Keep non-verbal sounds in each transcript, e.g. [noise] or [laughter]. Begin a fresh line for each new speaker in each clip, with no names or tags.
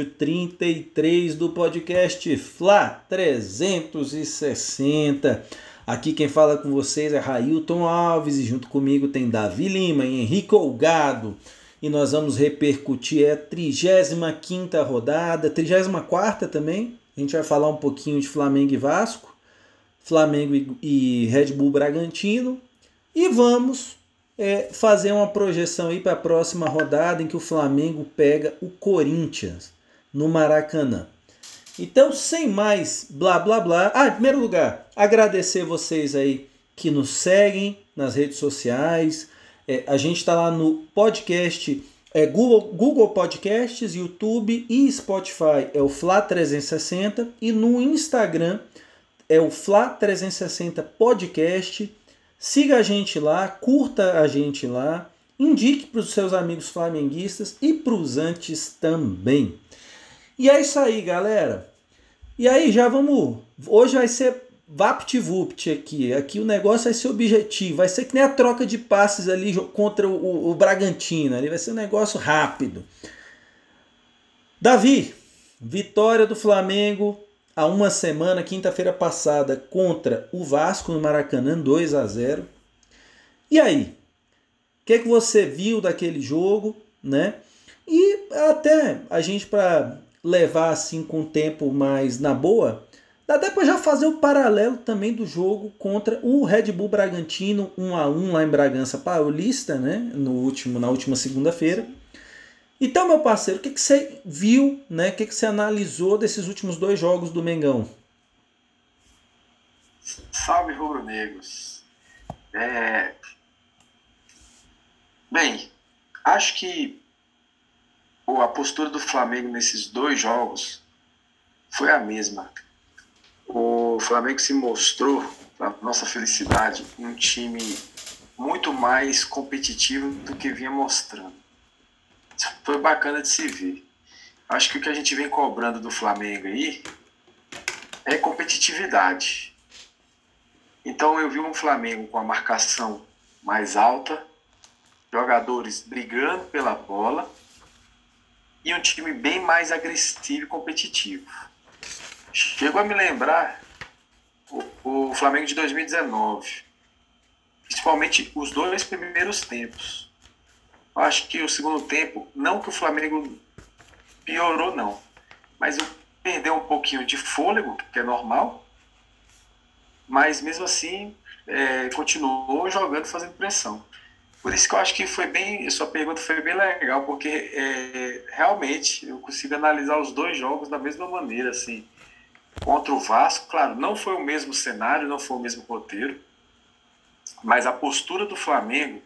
episódio 33 do podcast Fla 360. Aqui quem fala com vocês é Railton Alves e junto comigo tem Davi Lima e Henrique Olgado. E nós vamos repercutir a 35 rodada, 34 também. A gente vai falar um pouquinho de Flamengo e Vasco, Flamengo e Red Bull Bragantino. E vamos é, fazer uma projeção aí para a próxima rodada em que o Flamengo pega o Corinthians no Maracanã. Então, sem mais blá blá blá. Ah, em primeiro lugar, agradecer vocês aí que nos seguem nas redes sociais. É, a gente está lá no podcast é, Google, Google Podcasts, YouTube e Spotify é o Fla 360 e no Instagram é o Fla 360 Podcast Siga a gente lá, curta a gente lá, indique para os seus amigos flamenguistas e para os antes também. E é isso aí, galera. E aí, já vamos. Hoje vai ser VaptVupt aqui. Aqui o negócio vai ser objetivo. Vai ser que nem a troca de passes ali contra o, o, Bragantino. Ali vai ser um negócio rápido. Davi, vitória do Flamengo há uma semana, quinta-feira passada, contra o Vasco no Maracanã, 2 a 0. E aí? O que, é que você viu daquele jogo, né? E até a gente para levar assim com o tempo mais na boa, dá para já fazer o paralelo também do jogo contra o Red Bull Bragantino 1 a 1 lá em Bragança Paulista, né? No último na última segunda-feira. Então, meu parceiro, o que, que você viu, né? O que, que você analisou desses últimos dois jogos do Mengão?
Salve, rubro-negros. É... Bem, acho que a postura do Flamengo nesses dois jogos foi a mesma. O Flamengo se mostrou, para nossa felicidade, um time muito mais competitivo do que vinha mostrando foi bacana de se ver. Acho que o que a gente vem cobrando do Flamengo aí é competitividade. Então eu vi um Flamengo com a marcação mais alta, jogadores brigando pela bola e um time bem mais agressivo e competitivo. Chegou a me lembrar o, o Flamengo de 2019, principalmente os dois primeiros tempos acho que o segundo tempo, não que o Flamengo piorou, não, mas perdeu um pouquinho de fôlego, que é normal, mas mesmo assim é, continuou jogando, fazendo pressão. Por isso que eu acho que foi bem, sua pergunta foi bem legal, porque é, realmente eu consigo analisar os dois jogos da mesma maneira, assim. Contra o Vasco, claro, não foi o mesmo cenário, não foi o mesmo roteiro, mas a postura do Flamengo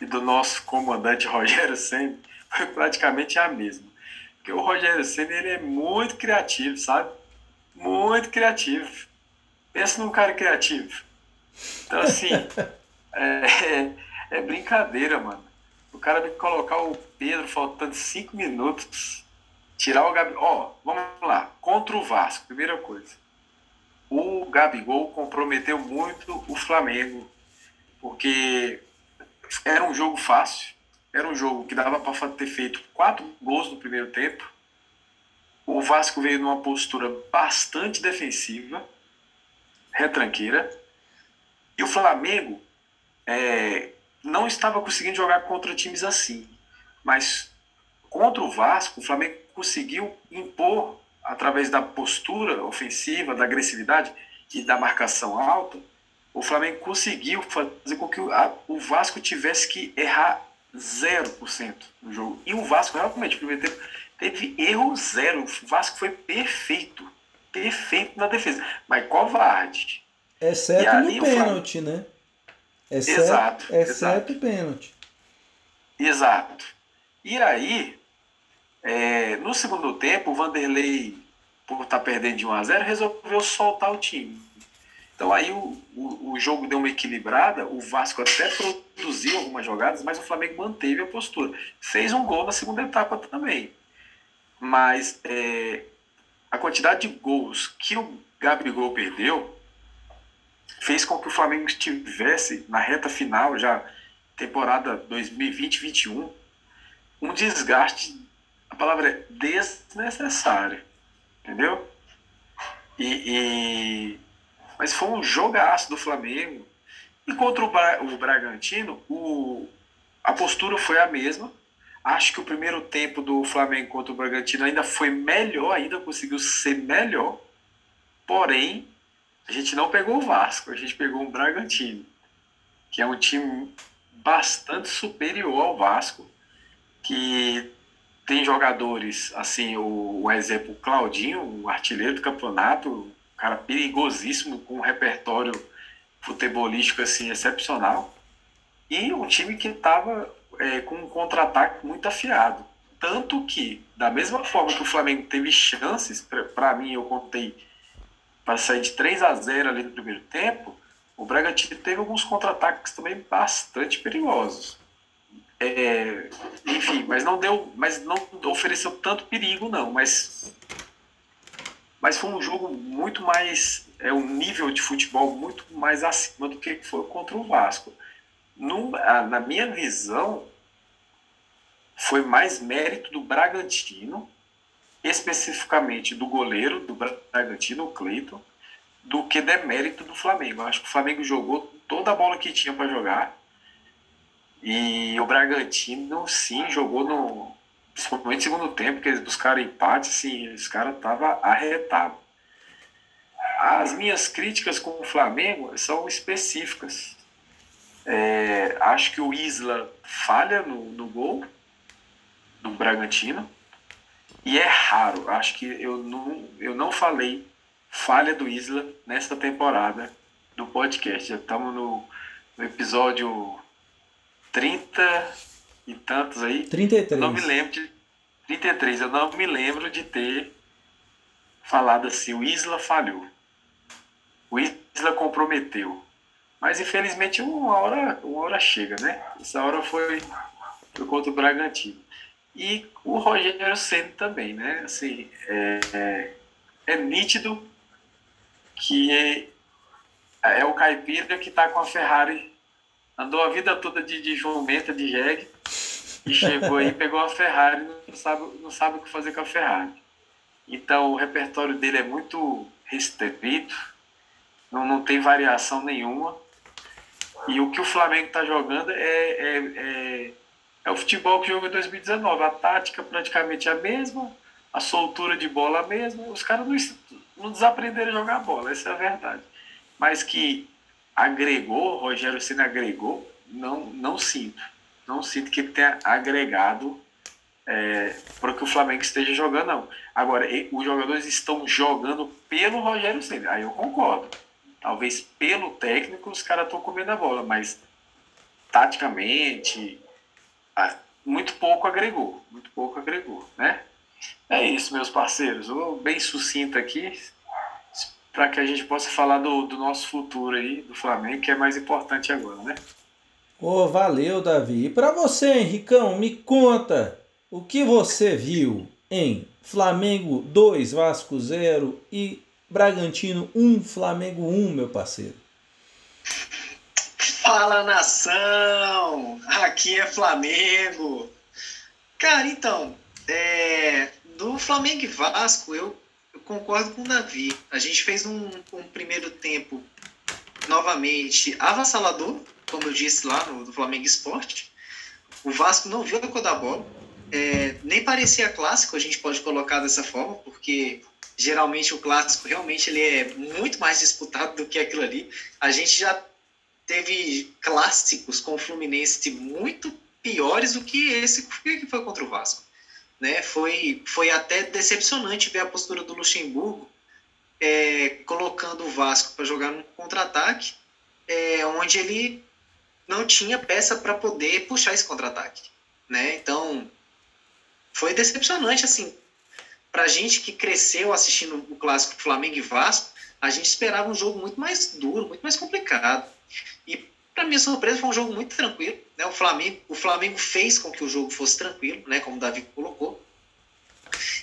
e do nosso comandante [laughs] Rogério Senna foi praticamente a mesma. Porque o Rogério Senna ele é muito criativo, sabe? Muito criativo. Pensa num cara criativo. Então, assim, [laughs] é, é brincadeira, mano. O cara vai colocar o Pedro faltando cinco minutos, tirar o Gabigol. Ó, vamos lá. Contra o Vasco, primeira coisa. O Gabigol comprometeu muito o Flamengo, porque era um jogo fácil, era um jogo que dava para ter feito quatro gols no primeiro tempo. O Vasco veio numa postura bastante defensiva, retranqueira, e o Flamengo é, não estava conseguindo jogar contra times assim. Mas contra o Vasco, o Flamengo conseguiu impor, através da postura ofensiva, da agressividade e da marcação alta, o Flamengo conseguiu fazer com que o, Vasco tivesse que errar 0% no jogo. E o Vasco realmente, no primeiro tempo, teve erro zero. O Vasco foi perfeito. Perfeito na defesa. Mas covarde.
Exceto no pênalti, Flamengo... né? Exceto, exato. Exceto o pênalti.
Exato. E aí, é, no segundo tempo, o Vanderlei, por estar tá perdendo de 1 a 0 resolveu soltar o time. Então aí o, o, o, jogo deu uma equilibrada, o Vasco até produziu algumas jogadas, mas o Flamengo manteve a postura. Fez um gol na segunda etapa também. Mas é, a quantidade de gols que o Gabigol perdeu fez com que o Flamengo estivesse na reta final, já temporada 2020-21, um desgaste, a palavra é desnecessário, entendeu? E, e, mas foi um jogaço do Flamengo. E contra o, Bra o Bragantino, o, a postura foi a mesma. Acho que o primeiro tempo do Flamengo contra o Bragantino ainda foi melhor, ainda conseguiu ser melhor. Porém, a gente não pegou o Vasco, a gente pegou o Bragantino, que é um time bastante superior ao Vasco, que tem jogadores, assim, o, o exemplo Claudinho, o artilheiro do campeonato, um cara perigosíssimo, com um repertório futebolístico assim, excepcional. E um time que estava é, com um contra-ataque muito afiado. Tanto que, da mesma forma que o Flamengo teve chances, para mim eu contei para sair de 3 a 0 ali no primeiro tempo, o Bragantino teve alguns contra-ataques também bastante perigosos. É, enfim, mas não deu, mas não ofereceu tanto perigo não, mas mas foi um jogo muito mais é um nível de futebol muito mais acima do que foi contra o Vasco. No, na minha visão, foi mais mérito do Bragantino, especificamente do goleiro do Bragantino, o Cleiton, do que demérito do Flamengo. Eu acho que o Flamengo jogou toda a bola que tinha para jogar e o Bragantino, sim, jogou no. Principalmente no segundo tempo, que eles buscaram empate, assim, os caras estavam arretados. As minhas críticas com o Flamengo são específicas. É, acho que o Isla falha no, no gol do Bragantino. E é raro. Acho que eu não, eu não falei falha do Isla nesta temporada do podcast. Já estamos no, no episódio 30 e tantos aí.
33.
Não me lembro de. 33, eu não me lembro de ter falado assim, o Isla falhou. O Isla comprometeu. Mas infelizmente uma hora, uma hora chega, né? Essa hora foi, foi contra o Bragantino. E o Rogério Senna também, né? Assim, é, é, é nítido que é, é o caipira que está com a Ferrari andou a vida toda de, de jumenta, de jegue, e chegou aí, pegou a Ferrari, não sabe, não sabe o que fazer com a Ferrari. Então o repertório dele é muito restrito, não, não tem variação nenhuma. E o que o Flamengo está jogando é, é, é, é, o futebol que jogou em 2019. A tática praticamente a mesma, a soltura de bola a mesma. Os caras não, não desaprenderam a jogar bola, essa é a verdade. Mas que agregou, Rogério Senna agregou, não, não sinto. Não sinto que ele tenha agregado é, para que o Flamengo esteja jogando, não. Agora, os jogadores estão jogando pelo Rogério Senna, aí eu concordo. Talvez pelo técnico os caras estão comendo a bola, mas taticamente, muito pouco agregou. Muito pouco agregou, né? É isso, meus parceiros. Eu, bem sucinto aqui para que a gente possa falar do, do nosso futuro aí, do Flamengo, que é mais importante agora, né?
Oh, valeu, Davi. E para você, Henricão, me conta o que você viu em Flamengo 2, Vasco 0 e Bragantino 1, Flamengo 1, meu parceiro.
Fala nação! Aqui é Flamengo! Cara, então, é, do Flamengo e Vasco, eu eu concordo com o Davi. A gente fez um, um primeiro tempo novamente avassalador, como eu disse lá no, no Flamengo Esporte. O Vasco não viu a cor da bola. É, nem parecia clássico, a gente pode colocar dessa forma, porque geralmente o clássico realmente ele é muito mais disputado do que aquilo ali. A gente já teve clássicos com o Fluminense muito piores do que esse que foi contra o Vasco. Né? Foi, foi até decepcionante ver a postura do Luxemburgo é, colocando o Vasco para jogar no contra-ataque, é, onde ele não tinha peça para poder puxar esse contra-ataque. Né? Então, foi decepcionante. assim Para a gente que cresceu assistindo o clássico Flamengo e Vasco, a gente esperava um jogo muito mais duro, muito mais complicado. E para minha surpresa, foi um jogo muito tranquilo. Né? O, Flamengo, o Flamengo fez com que o jogo fosse tranquilo, né? como o Davi colocou.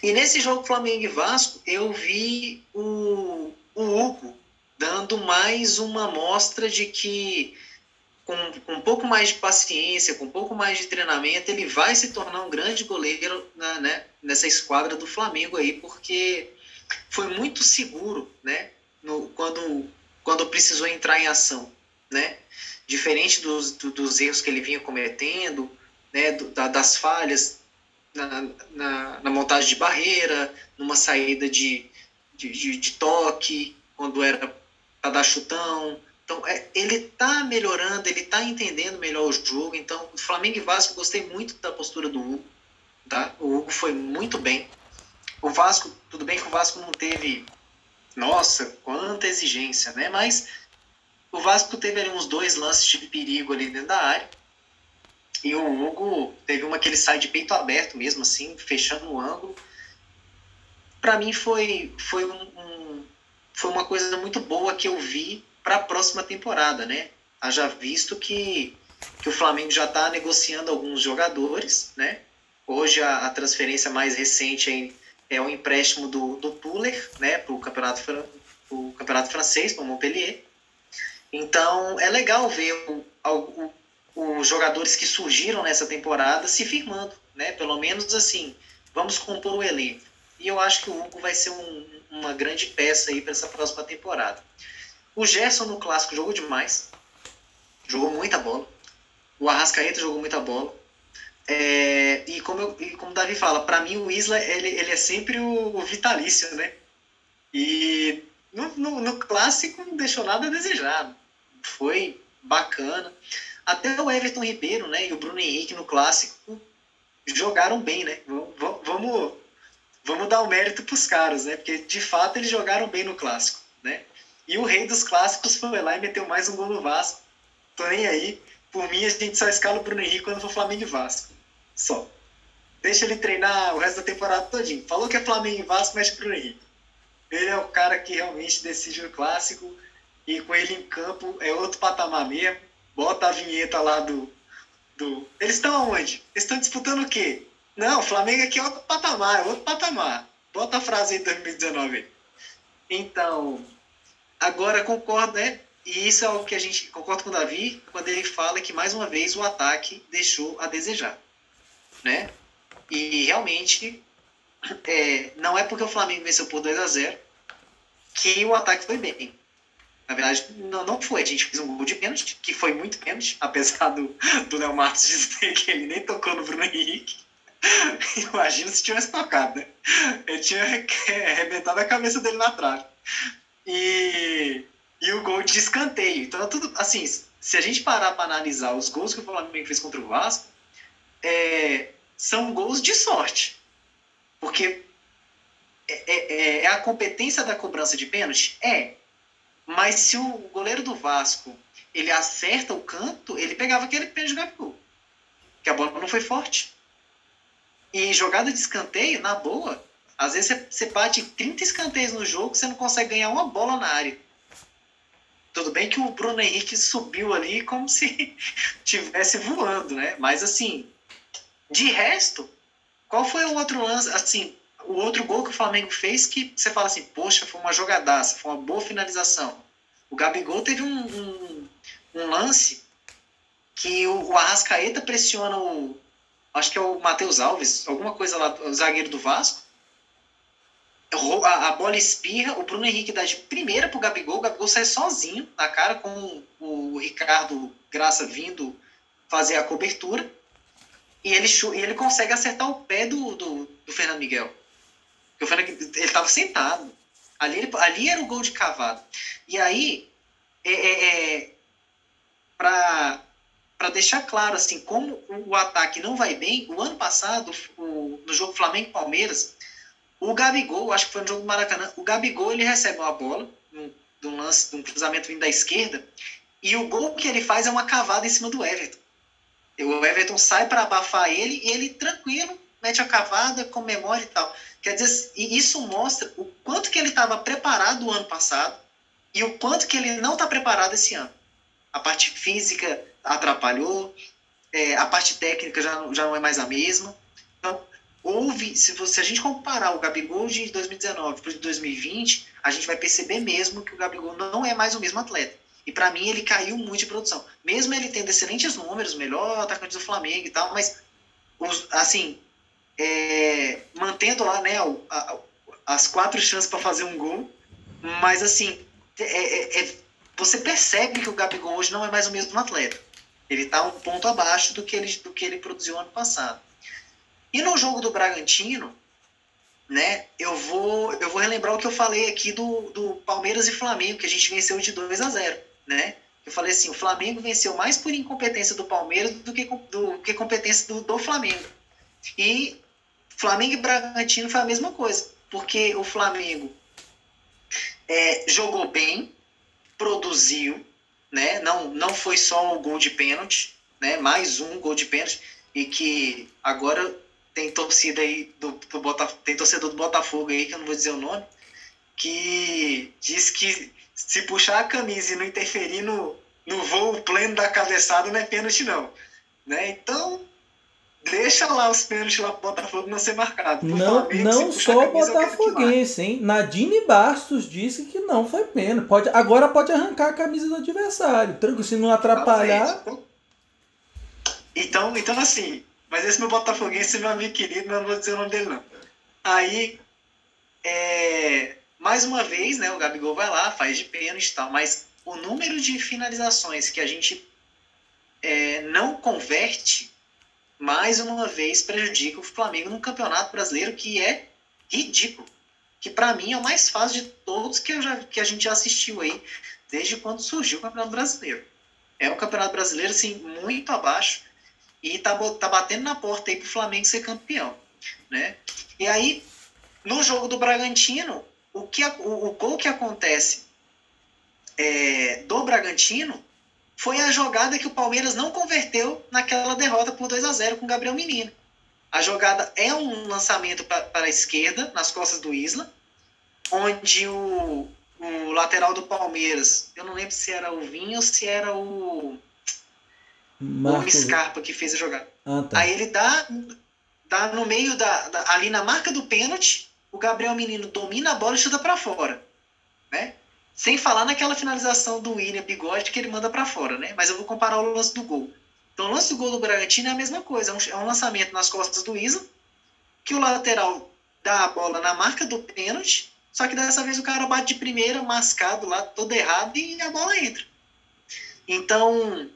E nesse jogo Flamengo e Vasco, eu vi o, o Hugo dando mais uma mostra de que com, com um pouco mais de paciência, com um pouco mais de treinamento, ele vai se tornar um grande goleiro na, né, nessa esquadra do Flamengo aí, porque foi muito seguro, né? No, quando, quando precisou entrar em ação, né? Diferente dos, do, dos erros que ele vinha cometendo, né? Das falhas na, na, na, montagem de barreira, numa saída de, de, de, de toque, quando era para dar chutão, então, é, ele está melhorando, ele está entendendo melhor o jogo. Então, Flamengo e Vasco, gostei muito da postura do Hugo. Tá? O Hugo foi muito bem. O Vasco, tudo bem que o Vasco não teve, nossa, quanta exigência, né? Mas o Vasco teve ali uns dois lances de perigo ali dentro da área. E o Hugo teve uma que ele sai de peito aberto mesmo, assim, fechando o ângulo. Para mim foi, foi, um, um, foi uma coisa muito boa que eu vi para a próxima temporada, né? Haja visto que, que o Flamengo já está negociando alguns jogadores, né? Hoje a, a transferência mais recente é, é o empréstimo do, do Tuller, né? Para o campeonato, o campeonato francês, para o Montpellier. Então é legal ver os jogadores que surgiram nessa temporada se firmando, né? Pelo menos assim, vamos compor o elenco. E eu acho que o Hugo vai ser um, uma grande peça aí para essa próxima temporada. O Gerson no clássico jogou demais. Jogou muita bola. O Arrascaeta jogou muita bola. É, e, como eu, e como o Davi fala, para mim o Isla ele, ele é sempre o, o vitalício, né? E no, no, no, clássico não deixou nada a desejar. Foi bacana. Até o Everton Ribeiro né, e o Bruno Henrique no clássico jogaram bem, né? Vamos, vamos, dar o um mérito para os caras, né? Porque de fato eles jogaram bem no clássico, né? E o rei dos clássicos foi lá e meteu mais um gol no Vasco. Tô nem aí. Por mim, a gente só escala o Bruno Henrique quando for Flamengo e Vasco. Só. Deixa ele treinar o resto da temporada todinho. Falou que é Flamengo e Vasco, mexe pro Bruno Henrique. Ele é o cara que realmente decide o clássico. E com ele em campo é outro patamar mesmo. Bota a vinheta lá do. do... Eles estão aonde? Eles estão disputando o quê? Não, o Flamengo aqui é outro patamar, é outro patamar. Bota a frase aí 2019. Então, Agora, concordo, né? E isso é o que a gente concorda com o Davi quando ele fala que, mais uma vez, o ataque deixou a desejar. Né? E realmente, é, não é porque o Flamengo venceu por 2 a 0 que o ataque foi bem. Na verdade, não, não foi. A gente fez um gol de pênalti, que foi muito pênalti, apesar do, do Léo Martins [laughs] dizer que ele nem tocou no Bruno Henrique. [laughs] Imagina se tivesse tocado, né? Ele tinha [laughs] arrebentado a cabeça dele na trave e, e o gol de escanteio. Então, tudo assim, se a gente parar para analisar os gols que o Flamengo fez contra o Vasco, é, são gols de sorte. Porque é, é, é, é a competência da cobrança de pênalti? É. Mas se o goleiro do Vasco ele acerta o canto, ele pegava aquele pênalti de Gabigol. Que a bola não foi forte. E jogada de escanteio, na boa, às vezes você bate 30 escanteios no jogo, você não consegue ganhar uma bola na área. Tudo bem que o Bruno Henrique subiu ali como se [laughs] tivesse voando, né? Mas assim, de resto, qual foi o outro lance, assim, o outro gol que o Flamengo fez que você fala assim, poxa, foi uma jogadaça, foi uma boa finalização. O Gabigol teve um, um, um lance que o, o Arrascaeta pressiona o, acho que é o Matheus Alves, alguma coisa lá, o zagueiro do Vasco, a, a, bola espirra, o Bruno Henrique dá de primeira pro Gabigol, o Gabigol sai sozinho na cara com o Ricardo Graça vindo fazer a cobertura e ele, e ele consegue acertar o pé do, do, do Fernando Miguel. Porque o Fernando, ele estava sentado. Ali, ele, ali era o gol de cavado. E aí, é, é, é para deixar claro assim como o, o ataque não vai bem, o ano passado, o, no jogo Flamengo-Palmeiras, o Gabigol, acho que foi no jogo do Maracanã, o Gabigol ele recebe uma bola, de um lance, de um cruzamento vindo da esquerda, e o gol que ele faz é uma cavada em cima do Everton. O Everton sai para abafar ele e ele tranquilo mete a cavada, comemora e tal. Quer dizer, isso mostra o quanto que ele estava preparado o ano passado e o quanto que ele não está preparado esse ano. A parte física atrapalhou, é, a parte técnica já, já não é mais a mesma. Então, houve, se, você, se a gente comparar o Gabigol de 2019 para o de 2020, a gente vai perceber mesmo que o Gabigol não é mais o mesmo atleta. E para mim ele caiu muito de produção. Mesmo ele tendo excelentes números, melhor atacante do Flamengo e tal, mas os, assim, é, mantendo lá né, a, as quatro chances para fazer um gol, mas assim, é, é, é, você percebe que o Gabigol hoje não é mais o mesmo atleta. Ele está um ponto abaixo do que ele, do que ele produziu ano passado. E no jogo do Bragantino, né, eu vou, eu vou relembrar o que eu falei aqui do, do Palmeiras e Flamengo, que a gente venceu de 2 a 0 né? Eu falei assim, o Flamengo venceu mais por incompetência do Palmeiras do que, do que competência do, do Flamengo. E Flamengo e Bragantino foi a mesma coisa, porque o Flamengo é, jogou bem, produziu, né? Não, não foi só o gol de pênalti, né? Mais um gol de pênalti e que agora tem torcida aí do, do Botafogo, tem torcedor do Botafogo aí que eu não vou dizer o nome, que diz que se puxar a camisa e não interferir no, no voo pleno da cabeçada não é pênalti não, né? Então deixa lá os pênaltis lá pro Botafogo não ser marcado.
Não, Flamengo, não só Botafoguense, hein? Nadine Bastos disse que não foi pênalti. Pode, agora pode arrancar a camisa do adversário. Tranquilo, se não atrapalhar.
Então, então assim, mas esse meu Botafoguense, meu amigo querido, não vou dizer o nome dele não. Aí, é, mais uma vez, né, o Gabigol vai lá, faz de pênalti e tal, mas o número de finalizações que a gente é, não converte mais uma vez prejudica o Flamengo no Campeonato Brasileiro, que é ridículo. Que para mim é o mais fácil de todos que, já, que a gente já assistiu aí, desde quando surgiu o Campeonato Brasileiro. É um Campeonato Brasileiro, assim, muito abaixo e tá, tá batendo na porta aí pro Flamengo ser campeão, né? E aí, no jogo do Bragantino, o, que, o, o gol que acontece é, do Bragantino foi a jogada que o Palmeiras não converteu naquela derrota por 2 a 0 com o Gabriel Menino. A jogada é um lançamento para a esquerda, nas costas do Isla, onde o, o lateral do Palmeiras, eu não lembro se era o Vinho ou se era o, Marcos... o Scarpa que fez a jogada. Ah, tá. Aí ele dá, dá no meio da, da, ali na marca do pênalti, o Gabriel Menino domina a bola e chuta para fora, né? Sem falar naquela finalização do William Bigode que ele manda para fora, né? Mas eu vou comparar o lance do gol. Então, o lance do gol do Bragantino é a mesma coisa. É um, é lançamento nas costas do Isa, que o lateral dá a bola na marca do pênalti, só que dessa vez o cara bate de primeira, mascado lá, todo errado, e a bola entra. Então,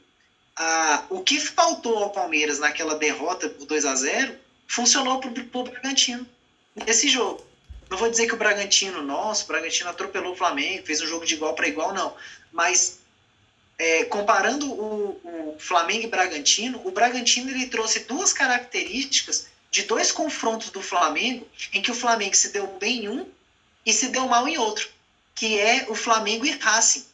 a, o que faltou ao Palmeiras naquela derrota por 2 a 0 funcionou para o Bragantino nesse jogo. Não vou dizer que o Bragantino, nossa, o Bragantino atropelou o Flamengo, fez um jogo de igual para igual, não. Mas é, comparando o, o, Flamengo e Bragantino, o Bragantino ele trouxe duas características de dois confrontos do Flamengo, em que o Flamengo se deu bem em um e se deu mal em outro, que é o Flamengo e Racing.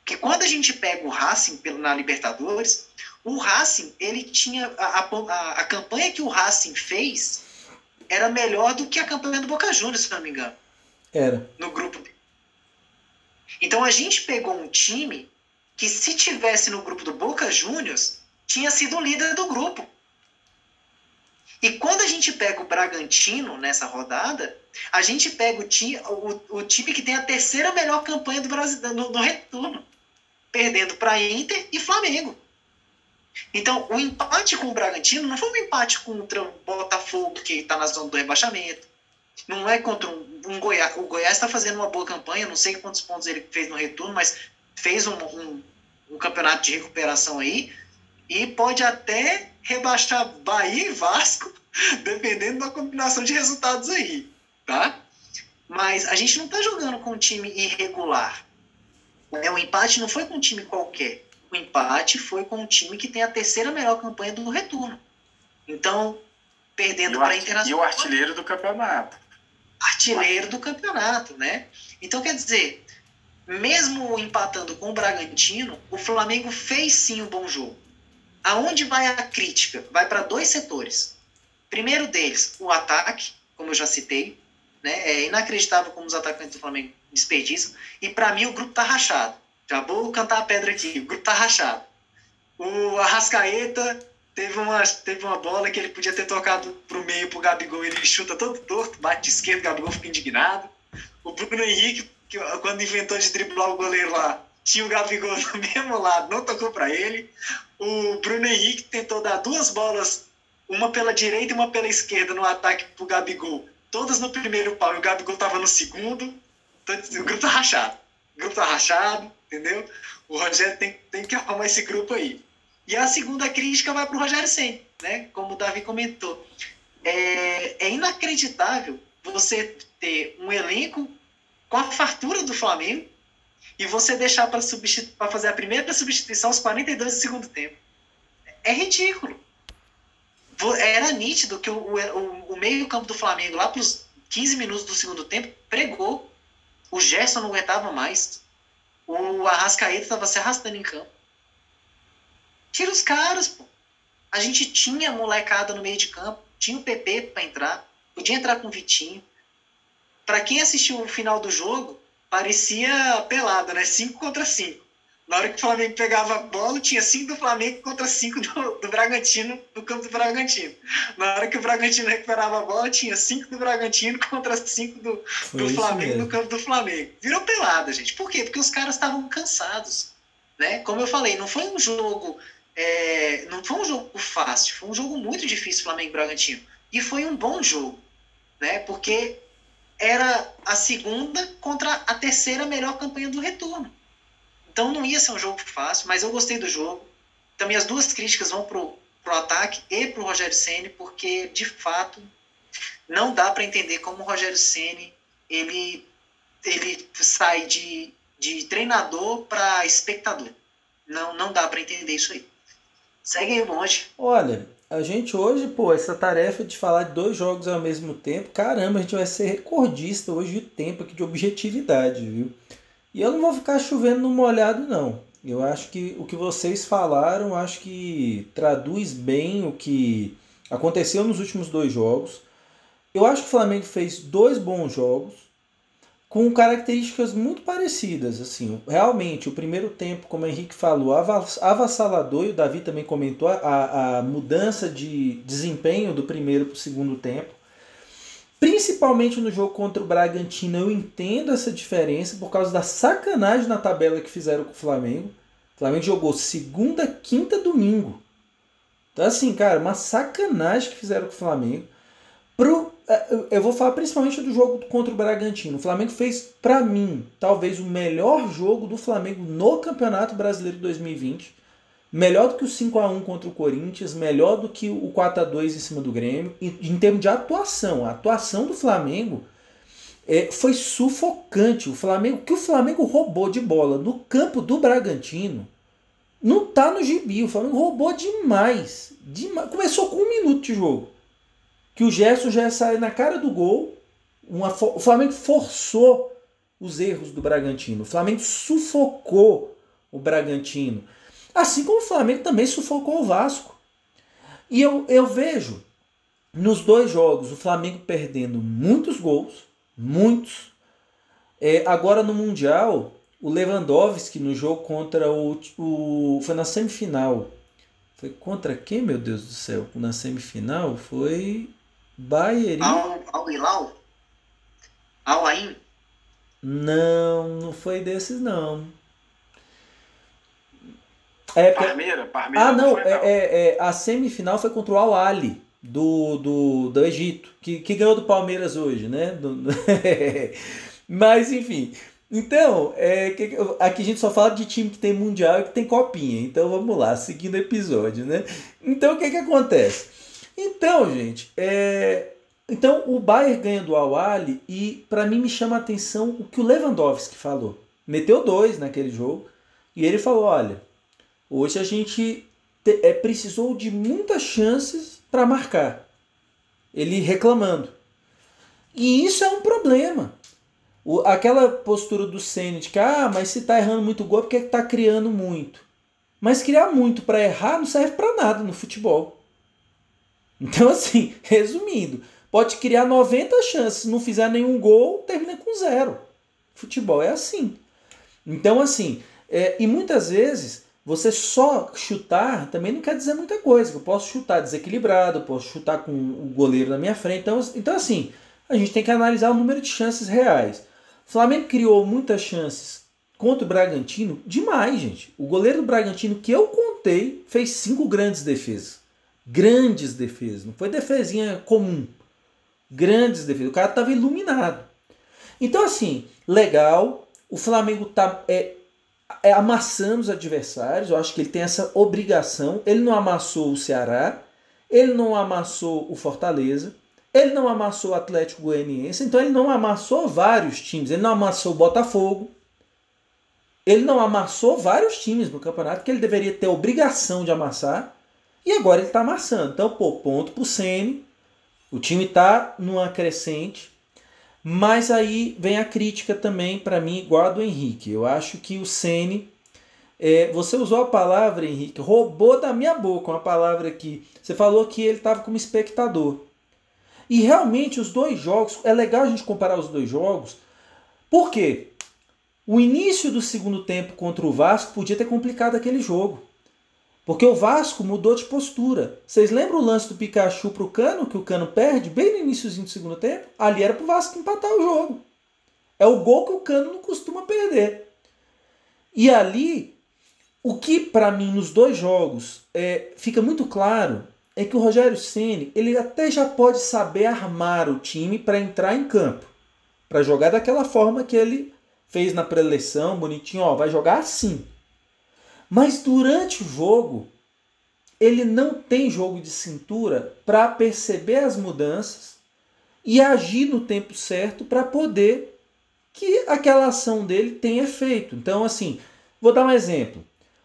Porque quando a gente pega o Racing na Libertadores, o Racing, ele tinha. A, a, a campanha que o Racing fez era melhor do que a campanha do Boca Juniors, se não me engano.
Era.
No grupo Então a gente pegou um time que, se tivesse no grupo do Boca Juniors, tinha sido o líder do grupo. E quando a gente pega o Bragantino nessa rodada, a gente pega o time, o, o time que tem a terceira melhor campanha do Brasil no, no retorno, perdendo para Inter e Flamengo. Então, o empate com o Bragantino não foi um empate contra o Botafogo, que está na zona do rebaixamento. Não é contra um, um Goiás. O Goiás está fazendo uma boa campanha, não sei quantos pontos ele fez no retorno, mas fez um, um, um campeonato de recuperação aí. E pode até rebaixar Bahia e Vasco, [laughs] dependendo da combinação de resultados aí. Tá? Mas a gente não está jogando com um time irregular. É, o empate não foi com um time qualquer o empate foi com um time que tem a terceira melhor campanha do retorno. Então, perdendo para a Internacional.
E o artilheiro do campeonato.
Artilheiro do campeonato, né? Então, quer dizer, mesmo empatando com o Bragantino, o Flamengo fez sim um bom jogo. Aonde vai a crítica? Vai para dois setores. Primeiro deles, o ataque, como eu já citei. Né? É inacreditável como os atacantes do Flamengo desperdiçam. E para mim, o grupo está rachado. Já vou cantar a pedra aqui. O grupo tá rachado. O Arrascaeta teve uma, teve uma bola que ele podia ter tocado pro meio pro Gabigol. Ele chuta todo torto, bate de esquerda, o Gabigol fica indignado. O Bruno Henrique, que, quando inventou de driblar o goleiro lá, tinha o Gabigol [laughs] do mesmo lado, não tocou para ele. O Bruno Henrique tentou dar duas bolas, uma pela direita e uma pela esquerda no ataque pro Gabigol. Todas no primeiro pau e o Gabigol tava no segundo. Então, o grupo tá rachado. O grupo tá rachado, entendeu? O Rogério tem, tem que arrumar esse grupo aí. E a segunda crítica vai pro Rogério Senna, né? Como o Davi comentou. É, é inacreditável você ter um elenco com a fartura do Flamengo e você deixar para fazer a primeira substituição aos 42 do segundo tempo. É ridículo. Era nítido que o, o, o meio-campo do Flamengo, lá para os 15 minutos do segundo tempo, pregou. O Gerson não aguentava mais. O Arrascaeta estava se arrastando em campo. Tira os caras, pô. A gente tinha molecada no meio de campo, tinha o PP para entrar, podia entrar com o Vitinho. Para quem assistiu o final do jogo, parecia pelada, né? 5 contra 5. Na hora que o Flamengo pegava a bola, tinha 5 do Flamengo contra 5 do, do Bragantino no campo do Bragantino. Na hora que o Bragantino recuperava a bola, tinha 5 do Bragantino contra 5 do, do Flamengo no campo do Flamengo. Virou pelada, gente. Por quê? Porque os caras estavam cansados. Né? Como eu falei, não foi um jogo. É, não foi um jogo fácil, foi um jogo muito difícil Flamengo e Bragantino. E foi um bom jogo, né? Porque era a segunda contra a terceira melhor campanha do retorno. Então não ia ser um jogo fácil, mas eu gostei do jogo. Também as duas críticas vão pro, pro ataque e pro Rogério Ceni, porque de fato não dá para entender como o Rogério Ceni ele ele sai de, de treinador para espectador. Não não dá para entender isso aí. Segue aí, monte.
Olha, a gente hoje, pô, essa tarefa de falar de dois jogos ao mesmo tempo, caramba, a gente vai ser recordista hoje de tempo aqui de objetividade, viu? E eu não vou ficar chovendo no molhado, não. Eu acho que o que vocês falaram, acho que traduz bem o que aconteceu nos últimos dois jogos. Eu acho que o Flamengo fez dois bons jogos com características muito parecidas. assim Realmente, o primeiro tempo, como o Henrique falou, avassalador, e o Davi também comentou, a, a mudança de desempenho do primeiro para o segundo tempo. Principalmente no jogo contra o Bragantino, eu entendo essa diferença por causa da sacanagem na tabela que fizeram com o Flamengo. O Flamengo jogou segunda, quinta, domingo. Então, assim, cara, uma sacanagem que fizeram com o Flamengo. Pro, é, eu vou falar principalmente do jogo contra o Bragantino. O Flamengo fez, para mim, talvez o melhor jogo do Flamengo no Campeonato Brasileiro 2020. Melhor do que o 5 a 1 contra o Corinthians, melhor do que o 4 a 2 em cima do Grêmio. Em, em termos de atuação, a atuação do Flamengo é, foi sufocante. O Flamengo, que o Flamengo roubou de bola no campo do Bragantino, não tá no gibi. O Flamengo roubou demais. demais. Começou com um minuto de jogo. Que o Gerson já saiu na cara do gol. Uma, o Flamengo forçou os erros do Bragantino. O Flamengo sufocou o Bragantino. Assim como o Flamengo também sufocou o Vasco. E eu, eu vejo nos dois jogos o Flamengo perdendo muitos gols, muitos. É, agora no Mundial, o Lewandowski no jogo contra o, o. Foi na semifinal. Foi contra quem, meu Deus do céu? Na semifinal foi. Bayern.
Al, Al Hilal? Al Ain?
Não, não foi desses não. É,
Parmeira, Parmeira.
Ah, não, não, é, é, é, a semifinal foi contra o Al Ali do, do, do Egito, que, que ganhou do Palmeiras hoje, né? Do, [laughs] Mas enfim. Então, é, que, aqui a gente só fala de time que tem mundial e que tem copinha. Então vamos lá, seguindo o episódio, né? Então o que, que acontece? Então, gente, é, então o Bayern ganha do Al e para mim me chama a atenção o que o Lewandowski falou. Meteu dois naquele jogo e ele falou: olha, Hoje a gente te, é, precisou de muitas chances para marcar. Ele reclamando. E isso é um problema. O, aquela postura do Senna de que, ah, mas se tá errando muito gol, é porque é tá criando muito. Mas criar muito para errar não serve para nada no futebol. Então, [laughs] assim, resumindo, pode criar 90 chances, não fizer nenhum gol, termina com zero. Futebol é assim. Então, assim, é, e muitas vezes você só chutar também não quer dizer muita coisa. Eu posso chutar desequilibrado, posso chutar com o goleiro na minha frente. Então, então, assim, a gente tem que analisar o número de chances reais. O Flamengo criou muitas chances contra o Bragantino demais, gente. O goleiro do Bragantino que eu contei fez cinco grandes defesas. Grandes defesas. Não foi defesinha comum. Grandes defesas. O cara estava iluminado. Então, assim, legal. O Flamengo tá é, amassando os adversários. Eu acho que ele tem essa obrigação. Ele não amassou o Ceará. Ele não amassou o Fortaleza. Ele não amassou o Atlético Goianiense. Então, ele não amassou vários times. Ele não amassou o Botafogo. Ele não amassou vários times no campeonato que ele deveria ter obrigação de amassar. E agora ele está amassando. Então, pô, ponto pro Ceni. O time está numa crescente. Mas aí vem a crítica também para mim, igual a do Henrique. Eu acho que o Ceni, é, você usou a palavra, Henrique, roubou da minha boca uma palavra aqui. Você falou que ele estava como espectador. E realmente os dois jogos, é legal a gente comparar os dois jogos. Por quê? O início do segundo tempo contra o Vasco podia ter complicado aquele jogo. Porque o Vasco mudou de postura. Vocês lembram o lance do Pikachu pro Cano, que o Cano perde bem no iníciozinho do segundo tempo? Ali era pro Vasco empatar o jogo. É o gol que o Cano não costuma perder. E ali, o que para mim nos dois jogos é, fica muito claro é que o Rogério Ceni ele até já pode saber armar o time para entrar em campo, para jogar daquela forma que ele fez na preleção, bonitinho, ó, vai jogar assim. Mas durante o jogo, ele não tem jogo de cintura para perceber as mudanças e agir no tempo certo para poder que aquela ação dele tenha efeito. Então, assim, vou dar um exemplo.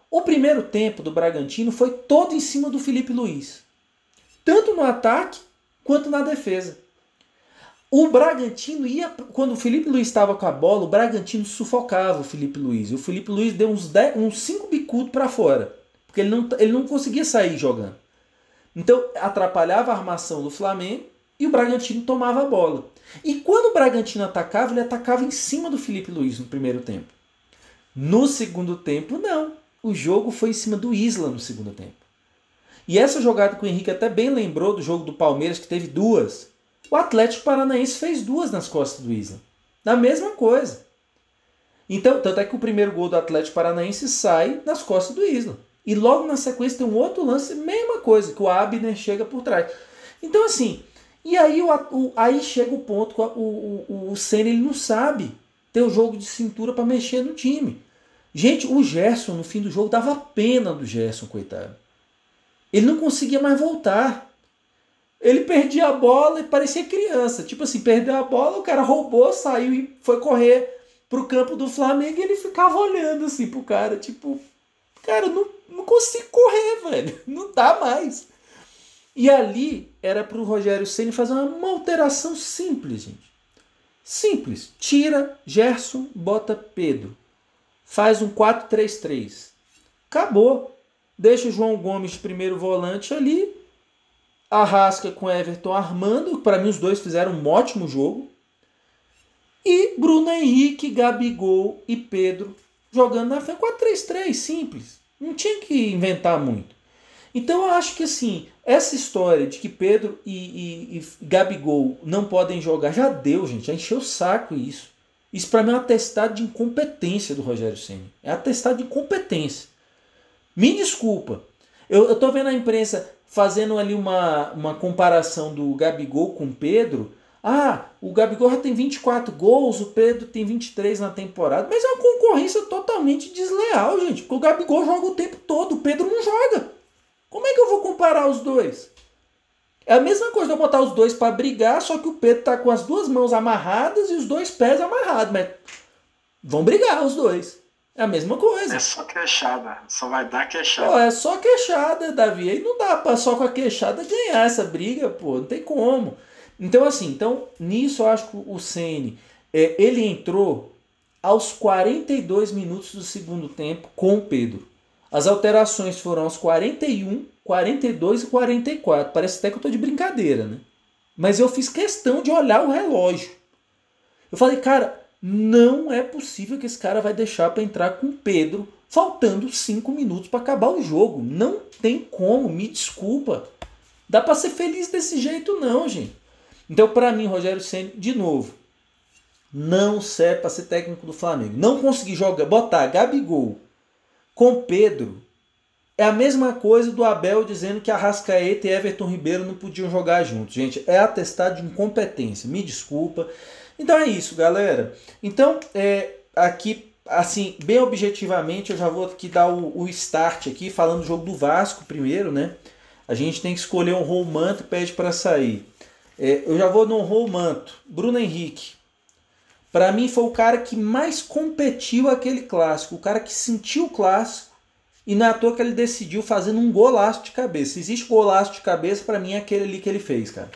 O primeiro tempo do Bragantino foi todo em cima do Felipe Luiz, tanto no ataque quanto na defesa. O Bragantino ia. Quando o Felipe Luiz estava com a bola, o Bragantino sufocava o Felipe Luiz. E o Felipe Luiz deu uns 5 uns cinco bicudos para fora. Porque ele não, ele não conseguia sair jogando. Então atrapalhava a armação do Flamengo e o Bragantino tomava a bola. E quando o Bragantino atacava, ele atacava em cima do Felipe Luiz no primeiro tempo. No segundo tempo, não. O jogo foi em cima do Isla no segundo tempo. E essa jogada que o Henrique até bem lembrou do jogo do Palmeiras, que teve duas. O Atlético Paranaense fez duas nas costas do Isla. Na mesma coisa. Então, tanto é que o primeiro gol do Atlético Paranaense sai nas costas do Isla. E logo na sequência tem um outro lance, mesma coisa, que o Abner chega por trás. Então, assim, e aí, o, o aí chega o ponto que o, o, o Senna ele não sabe ter o jogo de cintura para mexer no time. Gente, o Gerson no fim do jogo dava pena do Gerson, coitado. Ele não conseguia mais voltar. Ele perdia a bola e parecia criança. Tipo assim, perdeu a bola, o cara roubou, saiu e foi correr pro campo do Flamengo e ele ficava olhando assim pro cara, tipo, cara, não, não consigo correr, velho. [laughs] Não dá mais. E ali era pro Rogério Ceni fazer uma, alteração simples, gente. Simples. Tira Gerson, bota Pedro. Faz um 4-3-3. Acabou. Deixa o João Gomes primeiro volante ali Arrasca com Everton armando, para mim os dois fizeram um ótimo jogo. E Bruno Henrique, Gabigol e Pedro jogando na frente. 4-3-3, simples. Não tinha que inventar muito. Então eu acho que assim, essa história de que Pedro e, e, e Gabigol não podem jogar já deu, gente. Já encheu o saco isso. Isso para mim é um atestado de incompetência do Rogério Senna. É atestado de incompetência. Me desculpa. Eu, eu tô vendo a imprensa fazendo ali uma, uma comparação do Gabigol com Pedro. Ah, o Gabigol já tem 24 gols, o Pedro tem 23 na temporada. Mas é uma concorrência totalmente desleal, gente. Porque o Gabigol joga o tempo todo, o Pedro não joga. Como é que eu vou comparar os dois? É a mesma coisa de eu botar os dois para brigar, só que o Pedro tá com as duas mãos amarradas e os dois pés amarrados. Mas vão brigar os dois. É a mesma coisa.
É só queixada, só vai dar queixada. Pô,
é só queixada, Davi. Aí não dá pra só com a queixada ganhar essa briga, pô. Não tem como. Então, assim, então, nisso eu acho que o Sene é, ele entrou aos 42 minutos do segundo tempo com o Pedro. As alterações foram aos 41, 42 e 44. Parece até que eu tô de brincadeira, né? Mas eu fiz questão de olhar o relógio. Eu falei, cara, não é possível que esse cara vai deixar para entrar com Pedro faltando 5 minutos para acabar o jogo. Não tem como, me desculpa. Dá para ser feliz desse jeito não, gente. Então, para mim, Rogério Ceni, de novo, não serve para ser técnico do Flamengo. Não conseguir jogar, botar Gabigol com Pedro é a mesma coisa do Abel dizendo que Arrascaeta e Everton Ribeiro não podiam jogar juntos. Gente, é atestado de incompetência. Me desculpa. Então é isso, galera. Então, é, aqui, assim, bem objetivamente, eu já vou aqui dar o, o start aqui, falando do jogo do Vasco primeiro, né? A gente tem que escolher um romanto pede para sair. É, eu já vou no romanto. Bruno Henrique. Para mim foi o cara que mais competiu aquele clássico, o cara que sentiu o clássico e não é à toa que ele decidiu fazendo um golaço de cabeça. Se existe golaço de cabeça, para mim é aquele ali que ele fez, cara.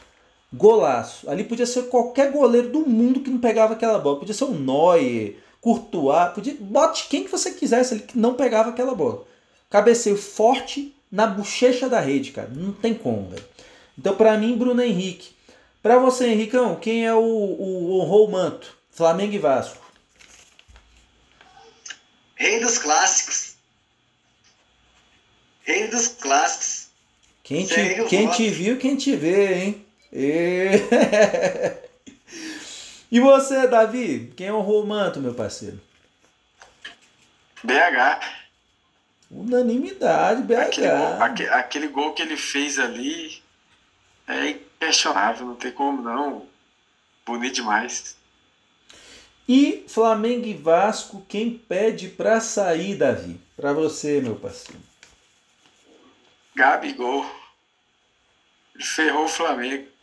Golaço. Ali podia ser qualquer goleiro do mundo que não pegava aquela bola. Podia ser o Neuer, Courtois, podia bote quem que você quisesse ali que não pegava aquela bola. Cabeceio forte na bochecha da rede, cara. Não tem como, velho. Então, para mim, Bruno Henrique. Para você, Henricão, quem é o, o honrou o manto? Flamengo e Vasco.
Rei dos clássicos. Rei dos clássicos.
Quem te, quem te viu, quem te vê, hein? E... [laughs] e você, Davi? Quem honrou o manto, meu parceiro?
BH.
Unanimidade, BH.
Aquele gol, aquele, aquele gol que ele fez ali é inquestionável, não tem como não. Bonito demais.
E Flamengo e Vasco, quem pede para sair, Davi? Para você, meu parceiro.
Gabigol. Ele ferrou o Flamengo.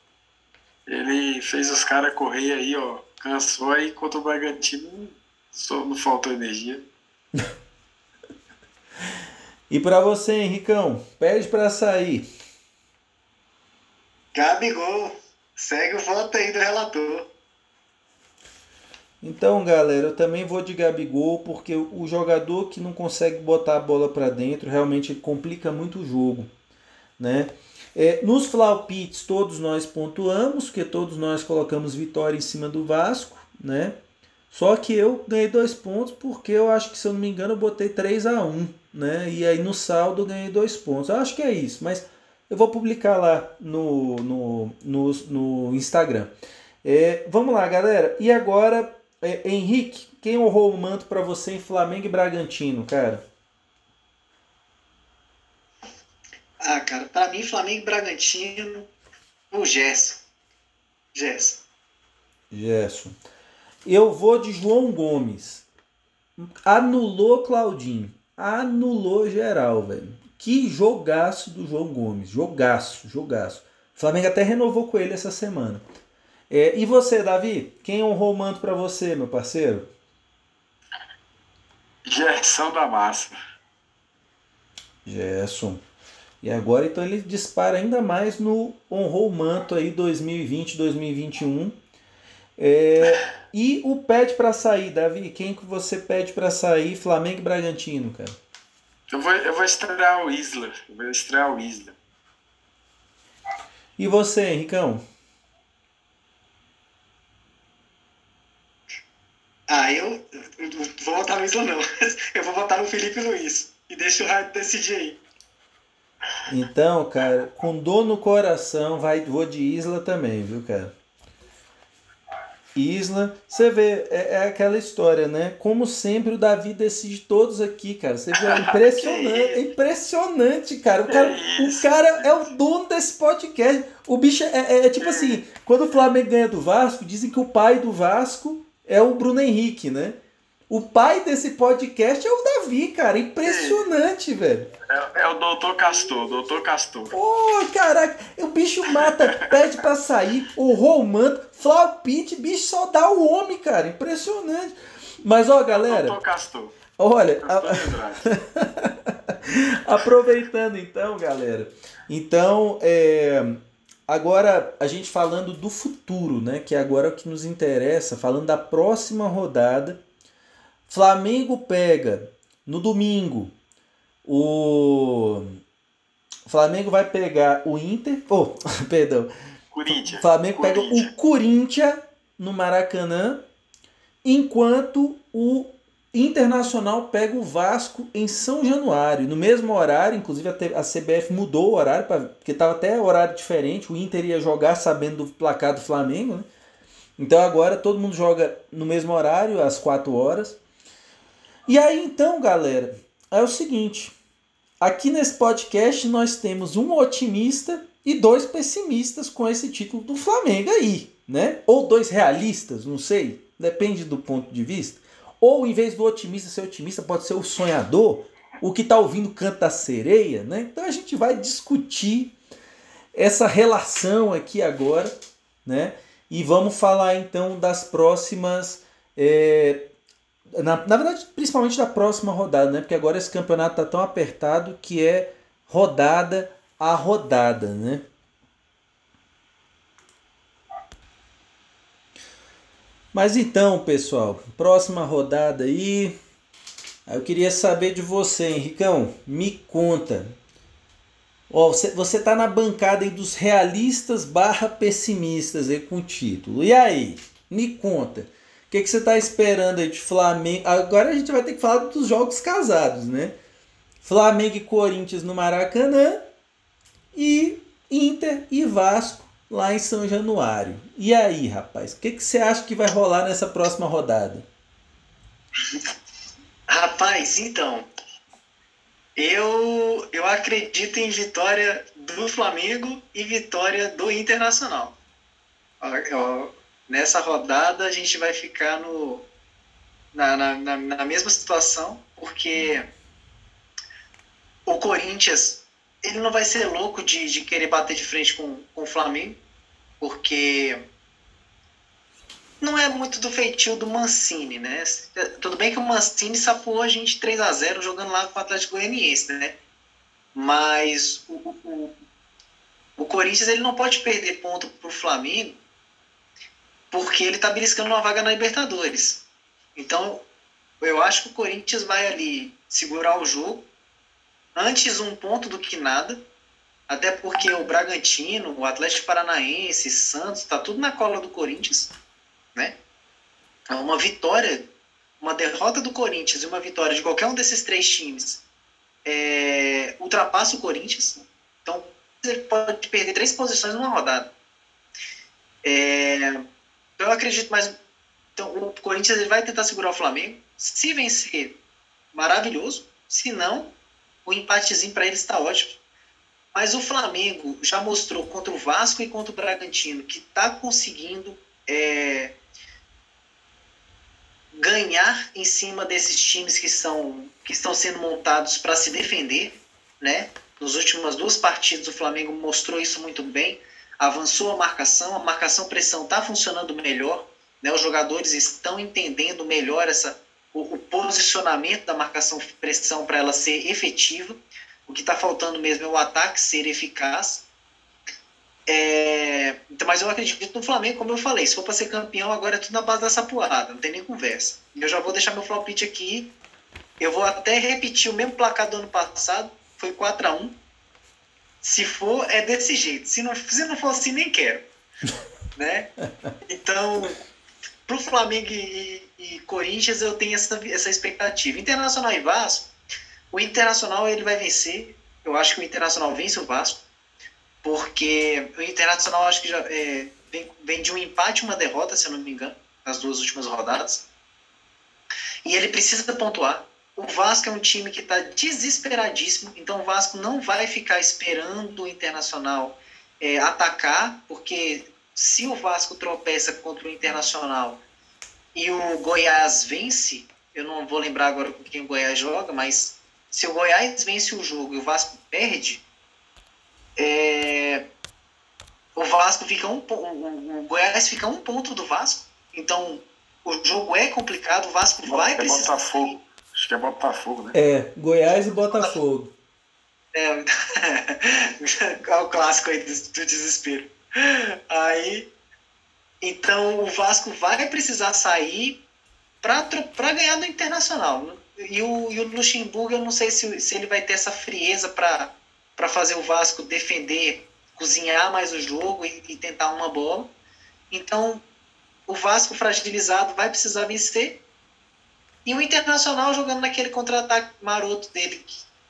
Ele fez os caras correr aí, ó. Cansou aí contra o Bragantino. Só não faltou energia. [laughs]
e para você, Henricão, pede para sair.
Gabigol. Segue o voto aí do relator.
Então, galera, eu também vou de Gabigol porque o jogador que não consegue botar a bola para dentro realmente complica muito o jogo, né? É, nos flaupits todos nós pontuamos, porque todos nós colocamos vitória em cima do Vasco, né? Só que eu ganhei dois pontos porque eu acho que, se eu não me engano, eu botei 3 a 1 né? E aí no saldo eu ganhei dois pontos. Eu acho que é isso, mas eu vou publicar lá no, no, no, no Instagram. É, vamos lá, galera. E agora é, Henrique, quem honrou o manto para você em Flamengo e Bragantino, cara?
Ah, cara, para mim, Flamengo e Bragantino, o Gerson. Gerson.
Gerson. Eu vou de João Gomes. Anulou Claudinho. Anulou geral, velho. Que jogaço do João Gomes. Jogaço, jogaço. O Flamengo até renovou com ele essa semana. É, e você, Davi? Quem honrou o manto para você, meu parceiro?
Gerson da Massa.
Gerson. E agora então ele dispara ainda mais no honrou o manto aí 2020, 2021. É, e o pede para sair, Davi? Quem que você pede para sair? Flamengo e Bragantino, cara.
Eu vou, eu vou estrear o Isla. Eu vou estrear o Isla.
E você, Henricão?
Ah, eu, eu não vou votar no Isla, não. [laughs] Eu vou votar no Felipe Luiz. E deixa o Rádio decidir aí.
Então, cara, com dor no coração, vai, vou de Isla também, viu, cara? Isla, você vê, é, é, aquela história, né? Como sempre, o Davi decide todos aqui, cara. Você vê, é [laughs] impressionante, é impressionante, cara. O cara, o cara é o dono desse podcast. O bicho é, é, é tipo assim: quando o Flamengo ganha do Vasco, dizem que o pai do Vasco é o Bruno Henrique, né? O pai desse podcast é o Davi, cara. Impressionante, velho.
É, é, o doutor Castor, doutor Castor.
Ô, oh, caraca, o bicho mata, pede pra sair, o Romano, Flaupite, bicho só dá o homem, cara. Impressionante. Mas, ó, galera.
Doutor Castor.
Olha, a... [laughs] aproveitando então, galera. Então, é, Agora, a gente falando do futuro, né? Que agora é o que nos interessa, falando da próxima rodada. Flamengo pega no domingo o. Flamengo vai pegar o Inter. Oh, [laughs] perdão.
Corinthians.
Flamengo pega o Corinthians no Maracanã, enquanto o Internacional pega o Vasco em São Januário, no mesmo horário, inclusive a CBF mudou o horário, pra, porque estava até horário diferente, o Inter ia jogar sabendo do placar do Flamengo, né? Então agora todo mundo joga no mesmo horário, às 4 horas. E aí então, galera, é o seguinte: aqui nesse podcast nós temos um otimista e dois pessimistas com esse título do Flamengo aí, né? Ou dois realistas, não sei, depende do ponto de vista. Ou em vez do otimista ser otimista, pode ser o sonhador, o que está ouvindo canta a sereia, né? Então a gente vai discutir essa relação aqui agora, né? E vamos falar então das próximas. É, na, na verdade, principalmente da próxima rodada, né? Porque agora esse campeonato está tão apertado que é rodada a rodada, né? Mas então, pessoal, próxima rodada aí. Eu queria saber de você, Henricão. Me conta. Ó, você, você tá na bancada aí dos realistas barra pessimistas aí com o título. E aí? Me conta. Que, que você tá esperando aí de Flamengo? Agora a gente vai ter que falar dos jogos casados, né? Flamengo e Corinthians no Maracanã e Inter e Vasco lá em São Januário. E aí, rapaz, o que, que você acha que vai rolar nessa próxima rodada?
Rapaz, então, eu, eu acredito em vitória do Flamengo e vitória do Internacional. Nessa rodada a gente vai ficar no, na, na, na mesma situação, porque o Corinthians ele não vai ser louco de, de querer bater de frente com, com o Flamengo, porque não é muito do feitio do Mancini, né? Tudo bem que o Mancini sapou a gente 3 a 0 jogando lá com o Atlético Goianiense, né? Mas o, o, o Corinthians ele não pode perder ponto pro Flamengo porque ele tá beliscando uma vaga na Libertadores. Então, eu acho que o Corinthians vai ali segurar o jogo antes um ponto do que nada, até porque o Bragantino, o Atlético Paranaense, Santos, está tudo na cola do Corinthians, né? Então, uma vitória, uma derrota do Corinthians e uma vitória de qualquer um desses três times é, ultrapassa o Corinthians. Então, ele pode perder três posições numa rodada. É, eu acredito mais. Então, o Corinthians ele vai tentar segurar o Flamengo. Se vencer, maravilhoso. Se não, o empatezinho para eles está ótimo. Mas o Flamengo já mostrou contra o Vasco e contra o Bragantino que está conseguindo é, ganhar em cima desses times que, são, que estão sendo montados para se defender. Né? Nas últimas duas partidas, o Flamengo mostrou isso muito bem. Avançou a marcação, a marcação-pressão está funcionando melhor. Né? Os jogadores estão entendendo melhor essa, o, o posicionamento da marcação-pressão para ela ser efetiva. O que está faltando mesmo é o ataque ser eficaz. É, então, mas eu acredito no Flamengo, como eu falei, se for para ser campeão, agora é tudo na base da sapuada, não tem nem conversa. Eu já vou deixar meu flopite aqui. Eu vou até repetir o mesmo placar do ano passado, foi 4 a 1 Se for, é desse jeito. Se não, se não for assim, nem quero. [laughs] né? Então, pro Flamengo e, e Corinthians eu tenho essa, essa expectativa. Internacional e Vasco, o Internacional ele vai vencer. Eu acho que o Internacional vence o Vasco, porque o Internacional acho que já é, vem, vem de um empate e uma derrota, se eu não me engano, nas duas últimas rodadas. E ele precisa pontuar. O Vasco é um time que está desesperadíssimo, então o Vasco não vai ficar esperando o Internacional é, atacar, porque se o Vasco tropeça contra o Internacional e o Goiás vence, eu não vou lembrar agora com quem o Goiás joga, mas se o Goiás vence o jogo e o Vasco perde, é, o Vasco fica um o, o Goiás fica um ponto do Vasco. Então o jogo é complicado, o Vasco vai
é precisar. Botafogo. Acho que é Botafogo, né?
É, Goiás e Botafogo.
É, [laughs] é o clássico aí do, do desespero. Aí, então o Vasco vai precisar sair para ganhar no Internacional. E o, e o Luxemburgo, eu não sei se, se ele vai ter essa frieza para fazer o Vasco defender, cozinhar mais o jogo e, e tentar uma bola. Então, o Vasco fragilizado vai precisar vencer. E o Internacional jogando naquele contra-ataque maroto dele,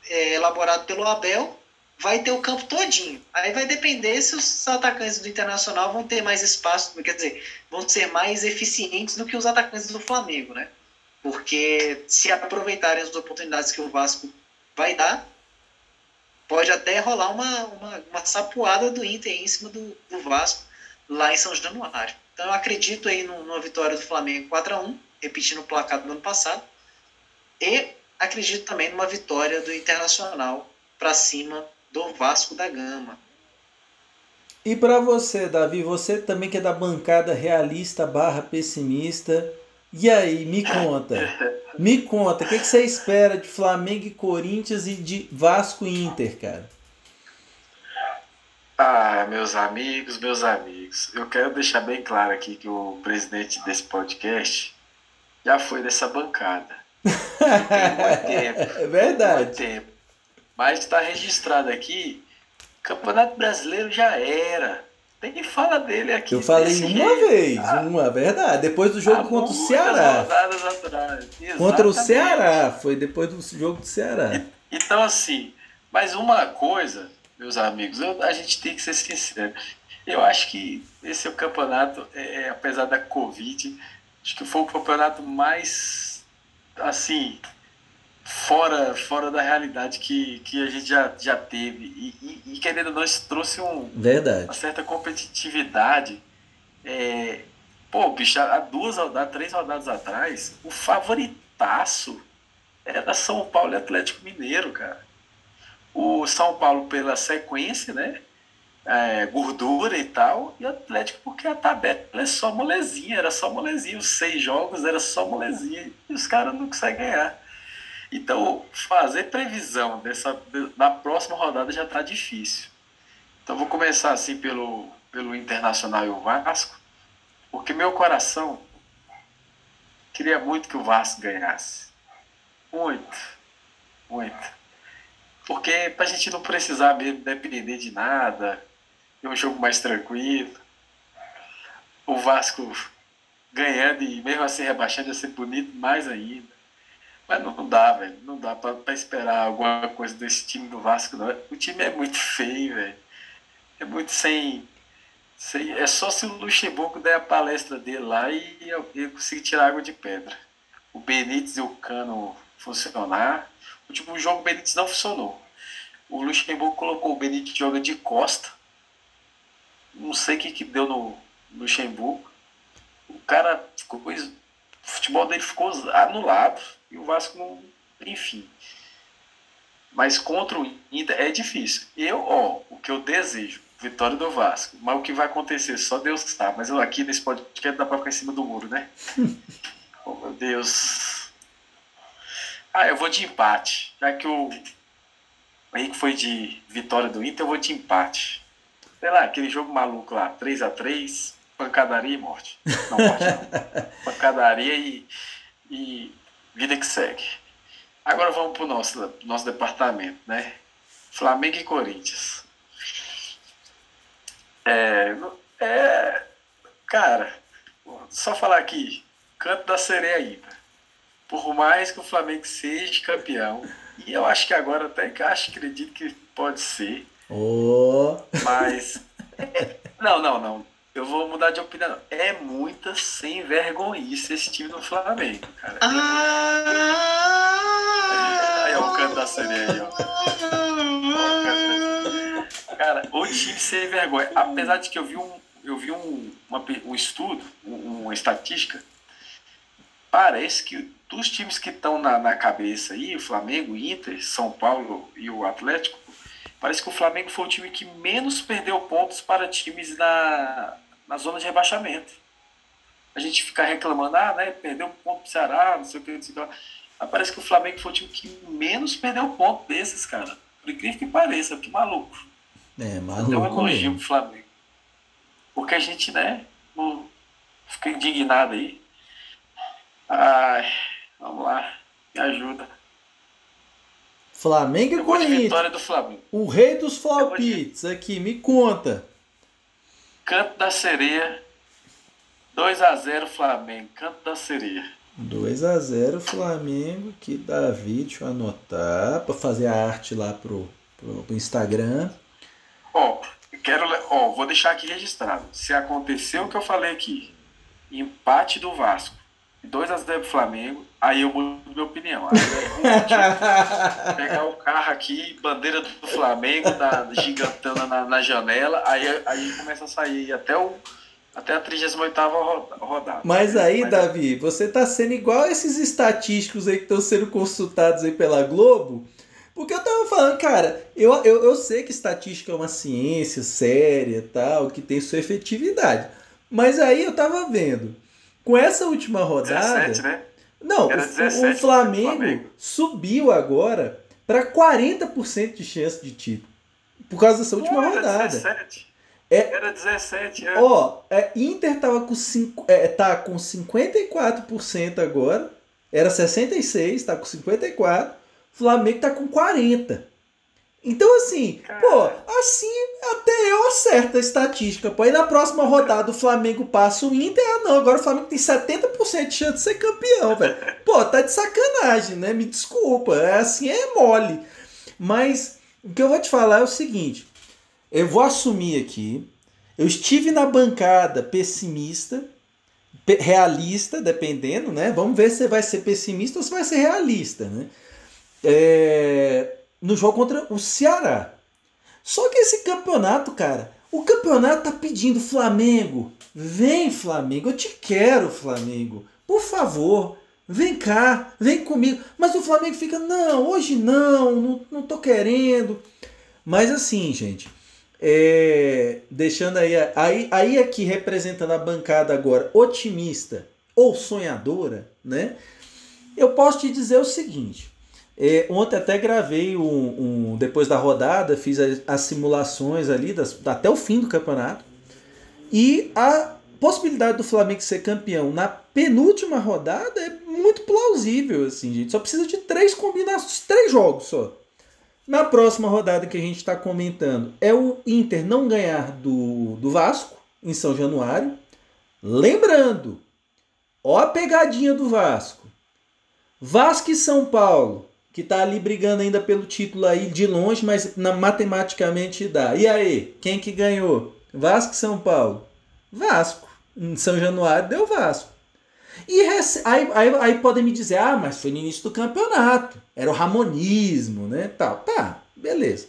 é, elaborado pelo Abel, vai ter o campo todinho. Aí vai depender se os atacantes do Internacional vão ter mais espaço, quer dizer, vão ser mais eficientes do que os atacantes do Flamengo, né? Porque se aproveitarem as oportunidades que o Vasco vai dar, pode até rolar uma, uma, uma sapuada do Inter em cima do, do Vasco lá em São Januário. Então eu acredito aí numa vitória do Flamengo 4 a 1 repetindo o placar do ano passado. E acredito também numa vitória do Internacional para cima do Vasco da Gama.
E para você, Davi, você também que é da bancada realista barra pessimista, e aí, me conta. Me conta, o que, que você espera de Flamengo e Corinthians e de Vasco e Inter, cara?
Ah, meus amigos, meus amigos, eu quero deixar bem claro aqui que o presidente desse podcast já foi dessa bancada. [laughs] Tem muito tempo.
É verdade.
Muito tempo. Mas está registrado aqui, Campeonato Brasileiro já era. Tem fala dele aqui.
Eu falei uma jeito. vez, ah, uma, verdade. Depois do jogo contra o Ceará. Contra o Ceará, foi depois do jogo do Ceará.
E, então, assim, mas uma coisa, meus amigos, eu, a gente tem que ser sincero. Eu acho que esse é o campeonato, é, é apesar da Covid, acho que foi o campeonato mais, assim, fora, fora da realidade que, que a gente já, já teve. E, e, e querendo ou não, isso trouxe um,
Verdade.
uma certa competitividade. É, pô, bicho, há duas há três rodadas atrás, o favoritaço era São Paulo e Atlético Mineiro, cara. O São Paulo pela sequência, né? É, gordura e tal, e o Atlético porque a tabela é só molezinha, era só molezinha, os seis jogos era só molezinha, e os caras não conseguem ganhar. Então, fazer previsão dessa, da próxima rodada já está difícil. Então, vou começar assim pelo, pelo Internacional e o Vasco, porque meu coração queria muito que o Vasco ganhasse. Muito, muito. Porque para a gente não precisar mesmo depender de nada, ter um jogo mais tranquilo. O Vasco ganhando e mesmo assim rebaixando ia ser bonito mais ainda. Mas não dá, velho. Não dá pra, pra, esperar alguma coisa desse time do Vasco, não. O time é muito feio, velho. É muito sem, sem. É só se o Luxemburgo der a palestra dele lá e eu, conseguir tirar água de pedra. O Benítez e o Cano funcionar. O último jogo o Benítez não funcionou. O Luxemburgo colocou o Benítez joga de costa. Não sei o que, que deu no Luxemburgo. O cara ficou. O futebol dele ficou anulado e o Vasco não. Enfim. Mas contra o Inter é difícil. Eu, ó, o que eu desejo, vitória do Vasco. Mas o que vai acontecer, só Deus sabe. Mas eu aqui nesse podcast dá pra ficar em cima do muro, né? [laughs] oh, meu Deus. Ah, eu vou de empate. Já que o Henrique foi de vitória do Inter, eu vou de empate. Sei lá, aquele jogo maluco lá, 3 a 3 pancadaria e morte. Não, morte não. [laughs] pancadaria e, e vida que segue. Agora vamos para o nosso, nosso departamento, né? Flamengo e Corinthians. É, é, cara, só falar aqui, canto da sereia ainda. Por mais que o Flamengo seja campeão, e eu acho que agora até que acho, acredito que pode ser.
Oh.
Mas. [laughs] não, não, não eu vou mudar de opinião. É muita sem vergonhice esse time do Flamengo, cara. Ah, aí, ó, o canto da sereia aí, ó. Cara, o time sem vergonha. Apesar de que eu vi um, eu vi um, uma, um estudo, uma estatística, parece que dos times que estão na, na cabeça aí, o Flamengo, o Inter, São Paulo e o Atlético, parece que o Flamengo foi o time que menos perdeu pontos para times na, na zona de rebaixamento. A gente fica reclamando, ah, né, perdeu um ponto pro Ceará, não sei o que, não sei o que. Mas parece que o Flamengo foi o time que menos perdeu ponto desses, cara. Por incrível que pareça, que maluco.
É, maluco.
Então, um elogio pro Flamengo. Porque a gente, né, não fica indignado aí. Ai, vamos lá, me ajuda.
Flamengo e Corinthians.
vitória do Flamengo.
O rei dos flopits aqui, me conta.
Canto da Sereia, 2 a 0 Flamengo, Canto da Sereia.
2 a 0 Flamengo, que Davi, deixa eu anotar, para fazer a arte lá pro, pro, pro Instagram.
Ó, quero, ó, vou deixar aqui registrado. Se aconteceu o que eu falei aqui, empate do Vasco, 2 a 0 pro Flamengo, aí eu mudo minha opinião. Aí eu pegar o carro aqui, bandeira do Flamengo, da gigantana na, na janela, aí, aí começa a sair até o até a 38 rodada.
Mas aí, Mas, Davi, você tá sendo igual esses estatísticos aí que estão sendo consultados aí pela Globo. Porque eu tava falando, cara, eu, eu, eu sei que estatística é uma ciência séria tal, que tem sua efetividade. Mas aí eu tava vendo, com essa última rodada.
17, né?
Não, o, o, Flamengo, Flamengo subiu agora para 40% de chance de título. Por causa dessa última Pô, rodada.
17. É, Era 17, é.
Ó, é, Inter tava com, cinco, é, tá com 54% agora. Era 66, tá com 54. Flamengo tá com 40. Então, assim, pô, assim até eu acerto a estatística. Pô, aí na próxima rodada o Flamengo passa o Inter. Ah, não, agora o Flamengo tem 70% de chance de ser campeão, velho. [laughs] Pô, tá de sacanagem, né? Me desculpa. É assim, é mole. Mas o que eu vou te falar é o seguinte: eu vou assumir aqui. Eu estive na bancada pessimista, realista, dependendo, né? Vamos ver se você vai ser pessimista ou se vai ser realista, né? É, no jogo contra o Ceará. Só que esse campeonato, cara, o campeonato tá pedindo Flamengo. Vem, Flamengo, eu te quero, Flamengo. Por favor, vem cá, vem comigo. Mas o Flamengo fica, não, hoje não, não, não tô querendo. Mas assim, gente, é, deixando aí, aí, aí aqui representando a bancada agora otimista ou sonhadora, né? Eu posso te dizer o seguinte. É, ontem até gravei um, um, depois da rodada, fiz as, as simulações ali das, até o fim do campeonato. E a possibilidade do Flamengo ser campeão na penúltima rodada é muito plausível, assim, gente. Só precisa de três combinações, três jogos só. Na próxima rodada que a gente está comentando, é o Inter não ganhar do, do Vasco em São Januário. Lembrando, ó a pegadinha do Vasco. Vasco e São Paulo, que está ali brigando ainda pelo título aí de longe, mas na, matematicamente dá. E aí, quem que ganhou? Vasco e São Paulo? Vasco. Em São Januário deu Vasco. E aí, aí, aí podem me dizer, ah, mas foi no início do campeonato. Era o ramonismo, né? Tal. Tá, beleza.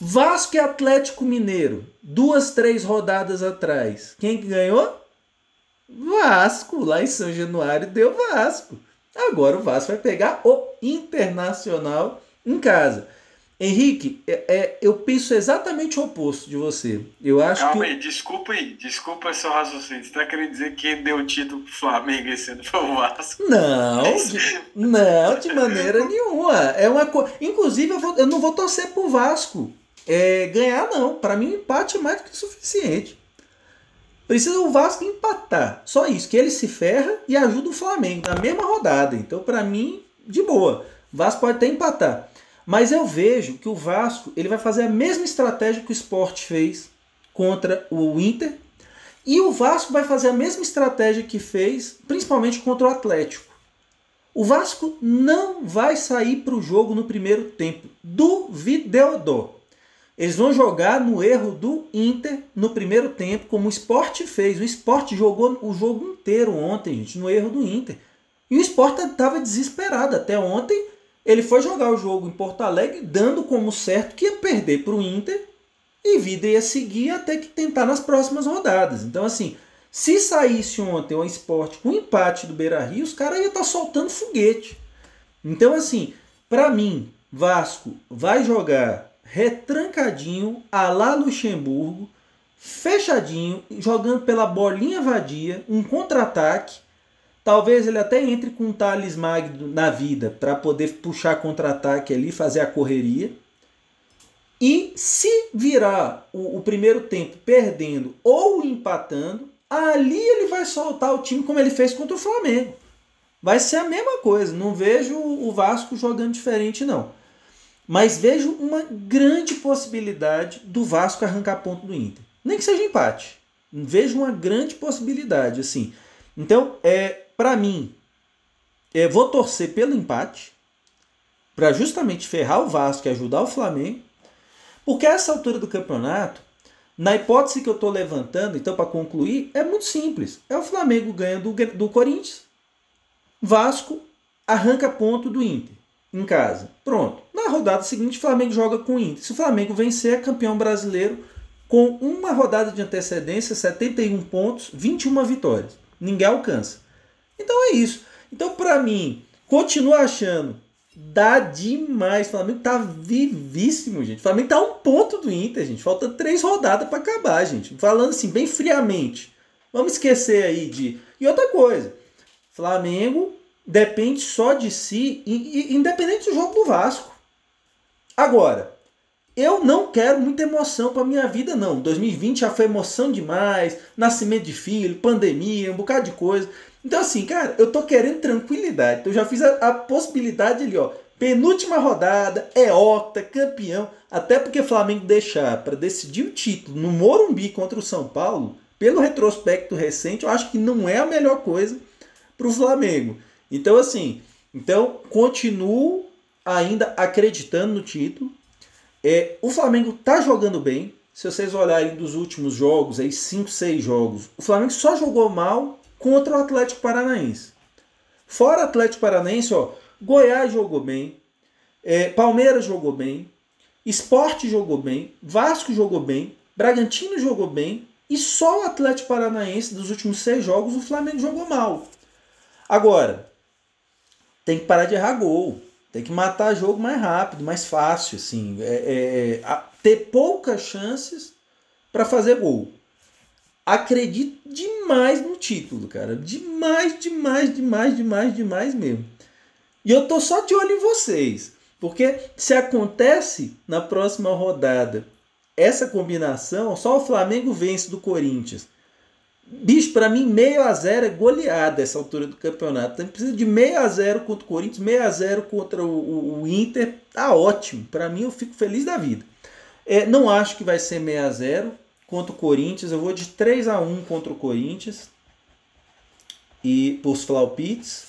Vasco e Atlético Mineiro, duas, três rodadas atrás. Quem que ganhou? Vasco, lá em São Januário deu Vasco. Agora o Vasco vai pegar o Internacional em casa. Henrique, é, é, eu penso exatamente o oposto de você. Eu acho
Calma
que...
aí, desculpa aí, desculpa seu raciocínio. Você está querendo dizer que deu o título pro Flamengo esse ano foi o Vasco?
Não, de, não, de maneira nenhuma. É uma co... Inclusive, eu, vou, eu não vou torcer pro Vasco é, ganhar, não. Para mim, o empate é mais do que suficiente. Precisa o Vasco empatar. Só isso, que ele se ferra e ajuda o Flamengo na mesma rodada. Então, para mim, de boa. O Vasco pode até empatar. Mas eu vejo que o Vasco ele vai fazer a mesma estratégia que o Sport fez contra o Inter. E o Vasco vai fazer a mesma estratégia que fez, principalmente contra o Atlético. O Vasco não vai sair para o jogo no primeiro tempo. Duvideo. Eles vão jogar no erro do Inter no primeiro tempo, como o Sport fez. O Sport jogou o jogo inteiro ontem, gente, no erro do Inter. E o Sport estava desesperado. Até ontem ele foi jogar o jogo em Porto Alegre, dando como certo que ia perder para o Inter e vida ia seguir até que tentar nas próximas rodadas. Então, assim, se saísse ontem o esporte com empate do Beira Rio, os caras iam estar tá soltando foguete. Então, assim, para mim, Vasco vai jogar retrancadinho, a lá Luxemburgo, fechadinho, jogando pela bolinha vadia, um contra-ataque Talvez ele até entre com um Thales Magno na vida para poder puxar contra-ataque ali, fazer a correria. E se virar o, o, primeiro tempo perdendo ou empatando, ali ele vai soltar o time como ele fez contra o Flamengo. Vai ser a mesma coisa. Não vejo o Vasco jogando diferente, não. Mas vejo uma grande possibilidade do Vasco arrancar ponto do Inter. Nem que seja empate. Vejo uma grande possibilidade, assim. Então, é, para mim, eu vou torcer pelo empate, para justamente ferrar o Vasco e ajudar o Flamengo. Porque a essa altura do campeonato, na hipótese que eu estou levantando, então para concluir, é muito simples. É o Flamengo ganhando do, do Corinthians, Vasco arranca ponto do Inter em casa. Pronto. Rodada seguinte, o Flamengo joga com o Inter. Se o Flamengo vencer, é campeão brasileiro com uma rodada de antecedência, 71 pontos, 21 vitórias. Ninguém alcança. Então é isso. Então, para mim, continuo achando dá demais. O Flamengo tá vivíssimo, gente. O Flamengo tá um ponto do Inter, gente. Falta três rodadas para acabar, gente. Falando assim, bem friamente. Vamos esquecer aí de. E outra coisa, Flamengo depende só de si, independente do jogo do Vasco. Agora, eu não quero muita emoção para minha vida, não. 2020 já foi emoção demais, nascimento de filho, pandemia, um bocado de coisa. Então, assim, cara, eu tô querendo tranquilidade. Então, eu já fiz a, a possibilidade ali, ó. Penúltima rodada, é octa, campeão. Até porque Flamengo deixar para decidir o título no Morumbi contra o São Paulo, pelo retrospecto recente, eu acho que não é a melhor coisa para o Flamengo. Então, assim, então continuo ainda acreditando no título. É, o Flamengo tá jogando bem. Se vocês olharem dos últimos jogos, aí 5, 6 jogos, o Flamengo só jogou mal contra o Atlético Paranaense. Fora o Atlético Paranaense, ó, Goiás jogou bem, é, Palmeiras jogou bem, Esporte jogou bem, Vasco jogou bem, Bragantino jogou bem e só o Atlético Paranaense dos últimos seis jogos o Flamengo jogou mal. Agora, tem que parar de errar gol. Tem que matar jogo mais rápido, mais fácil, assim. É, é, ter poucas chances para fazer gol acredito demais no título, cara. Demais, demais, demais, demais, demais mesmo. E eu tô só de olho em vocês. Porque se acontece na próxima rodada essa combinação, só o Flamengo vence do Corinthians. Bicho, para mim, meio a zero é goleada essa altura do campeonato. Então, precisa de meio a zero contra o Corinthians, meio a zero contra o, o, o Inter. Tá ótimo. Para mim, eu fico feliz da vida. É, não acho que vai ser meio a zero contra o Corinthians. Eu vou de 3 a 1 contra o Corinthians. E por Flaupits.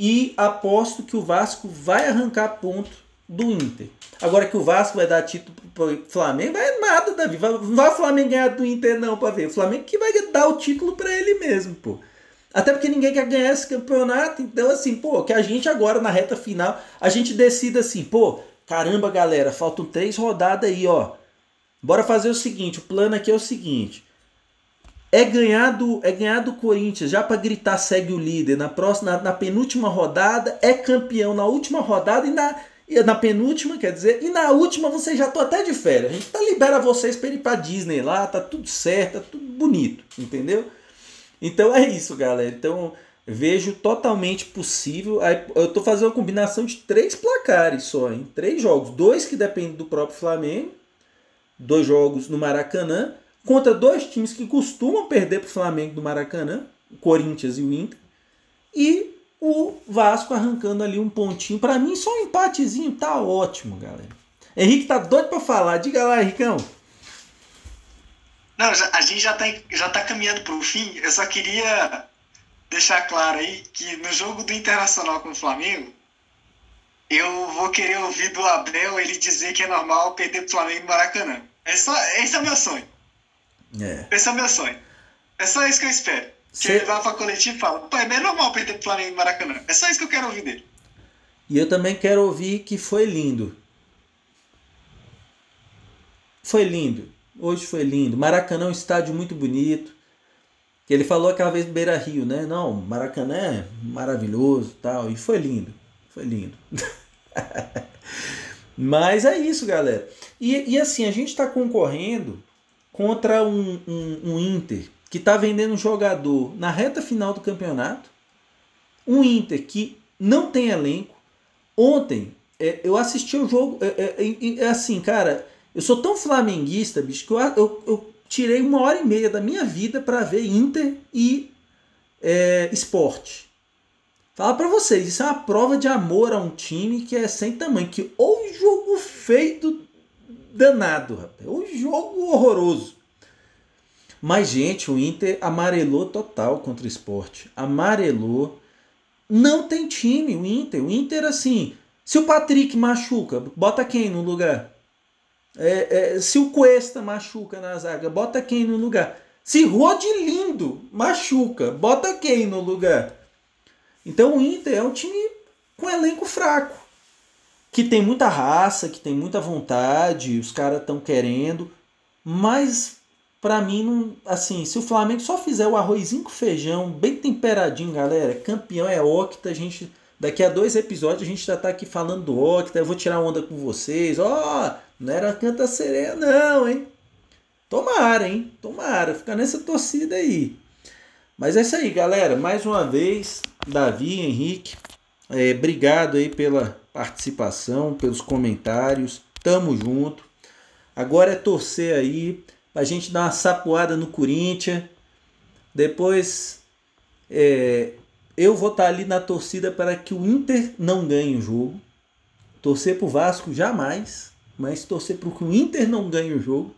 E aposto que o Vasco vai arrancar ponto do Inter. Agora que o Vasco vai dar título pro Flamengo, vai nada, Davi. Não vai o Flamengo ganhar do Inter, não, para ver. O Flamengo que vai dar o título para ele mesmo, pô. Até porque ninguém quer ganhar esse campeonato. Então, assim, pô, que a gente agora na reta final, a gente decida assim, pô, caramba, galera, faltam três rodadas aí, ó. Bora fazer o seguinte, o plano aqui é o seguinte. É ganhar do, é ganhar do Corinthians, já para gritar segue o líder. Na próxima, na, na, penúltima rodada, é campeão na última rodada e na, e na penúltima, quer dizer, e na última vocês já estão até de férias. A gente tá, libera vocês para ir para Disney lá, tá tudo certo, tá tudo bonito, entendeu? Então é isso, galera. Então vejo totalmente possível. Eu tô fazendo uma combinação de três placares só, em três jogos, dois que dependem do próprio Flamengo dois jogos no Maracanã, contra dois times que costumam perder para o Flamengo do Maracanã, o Corinthians e o Inter, e o Vasco arrancando ali um pontinho. Para mim, só um empatezinho tá ótimo, galera. Henrique tá doido para falar. Diga lá, Henricão.
Não, a gente já tá, já tá caminhando para o fim. Eu só queria deixar claro aí que no jogo do Internacional com o Flamengo, eu vou querer ouvir do Abel ele dizer que é normal perder pro Flamengo no Maracanã. É só, esse é o meu sonho. É. Esse é o meu sonho. É só isso que eu espero. Cê... ele vá pra coletiva e fala, pai, é normal perder pro Flamengo no Maracanã. É só isso que eu quero ouvir dele.
E eu também quero ouvir que foi lindo. Foi lindo. Hoje foi lindo. Maracanã é um estádio muito bonito. Que ele falou aquela vez Beira Rio, né? Não, Maracanã é maravilhoso tal. E foi lindo. Foi lindo. [laughs] Mas é isso, galera. E, e assim, a gente está concorrendo contra um, um, um Inter que está vendendo um jogador na reta final do campeonato. Um Inter que não tem elenco. Ontem é, eu assisti o jogo. É, é, é, assim, cara, eu sou tão flamenguista, bicho, que eu, eu, eu tirei uma hora e meia da minha vida para ver Inter e é, esporte. Falar para vocês, isso é uma prova de amor a um time que é sem tamanho. Que ou jogo feito danado, rapaz. Ou jogo horroroso. Mas, gente, o Inter amarelou total contra o esporte. Amarelou. Não tem time, o Inter. O Inter, assim, Se o Patrick machuca, bota quem no lugar? É, é, se o Cuesta machuca na zaga, bota quem no lugar? Se Rodilindo machuca, bota quem no lugar? Então o Inter é um time com elenco fraco, que tem muita raça, que tem muita vontade, os caras estão querendo, mas para mim não, assim, se o Flamengo só fizer o arrozinho com feijão, bem temperadinho, galera, campeão é octa, a gente daqui a dois episódios a gente já tá aqui falando do octa, eu vou tirar onda com vocês. Ó, oh, não era canta sereia não, hein? Tomara, hein? Tomara, ficar nessa torcida aí. Mas é isso aí, galera. Mais uma vez, Davi, Henrique, é, obrigado aí pela participação, pelos comentários. Tamo junto. Agora é torcer aí pra gente dar uma sapoada no Corinthians. Depois é, eu vou estar tá ali na torcida para que o Inter não ganhe o jogo. Torcer pro Vasco jamais, mas torcer para que o Inter não ganhe o jogo.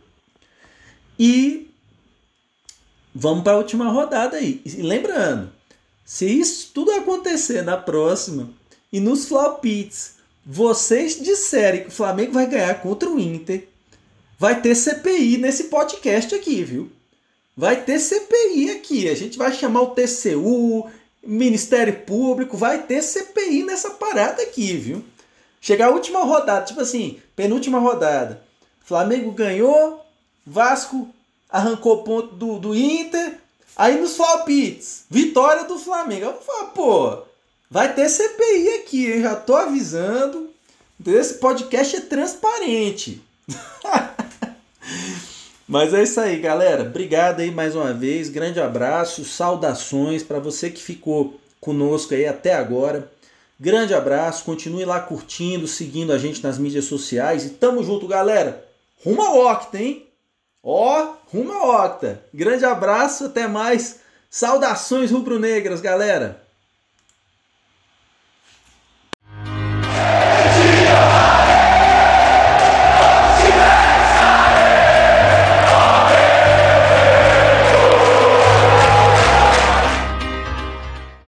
E vamos para a última rodada aí. E lembrando, se isso tudo acontecer na próxima e nos flopits vocês disserem que o Flamengo vai ganhar contra o Inter, vai ter CPI nesse podcast aqui, viu? Vai ter CPI aqui. A gente vai chamar o TCU, Ministério Público, vai ter CPI nessa parada aqui, viu? Chegar a última rodada, tipo assim, penúltima rodada. Flamengo ganhou, Vasco arrancou ponto do, do Inter. Aí nos palpites, vitória do Flamengo. Eu vou falar, pô, vai ter CPI aqui, hein? Já tô avisando. Esse podcast é transparente. [laughs] Mas é isso aí, galera. Obrigado aí mais uma vez. Grande abraço, saudações para você que ficou conosco aí até agora. Grande abraço, continue lá curtindo, seguindo a gente nas mídias sociais e tamo junto, galera. Rumo ao Octa, hein? Ó, rumo ao Octa. Grande abraço, até mais. Saudações rubro-negras, galera.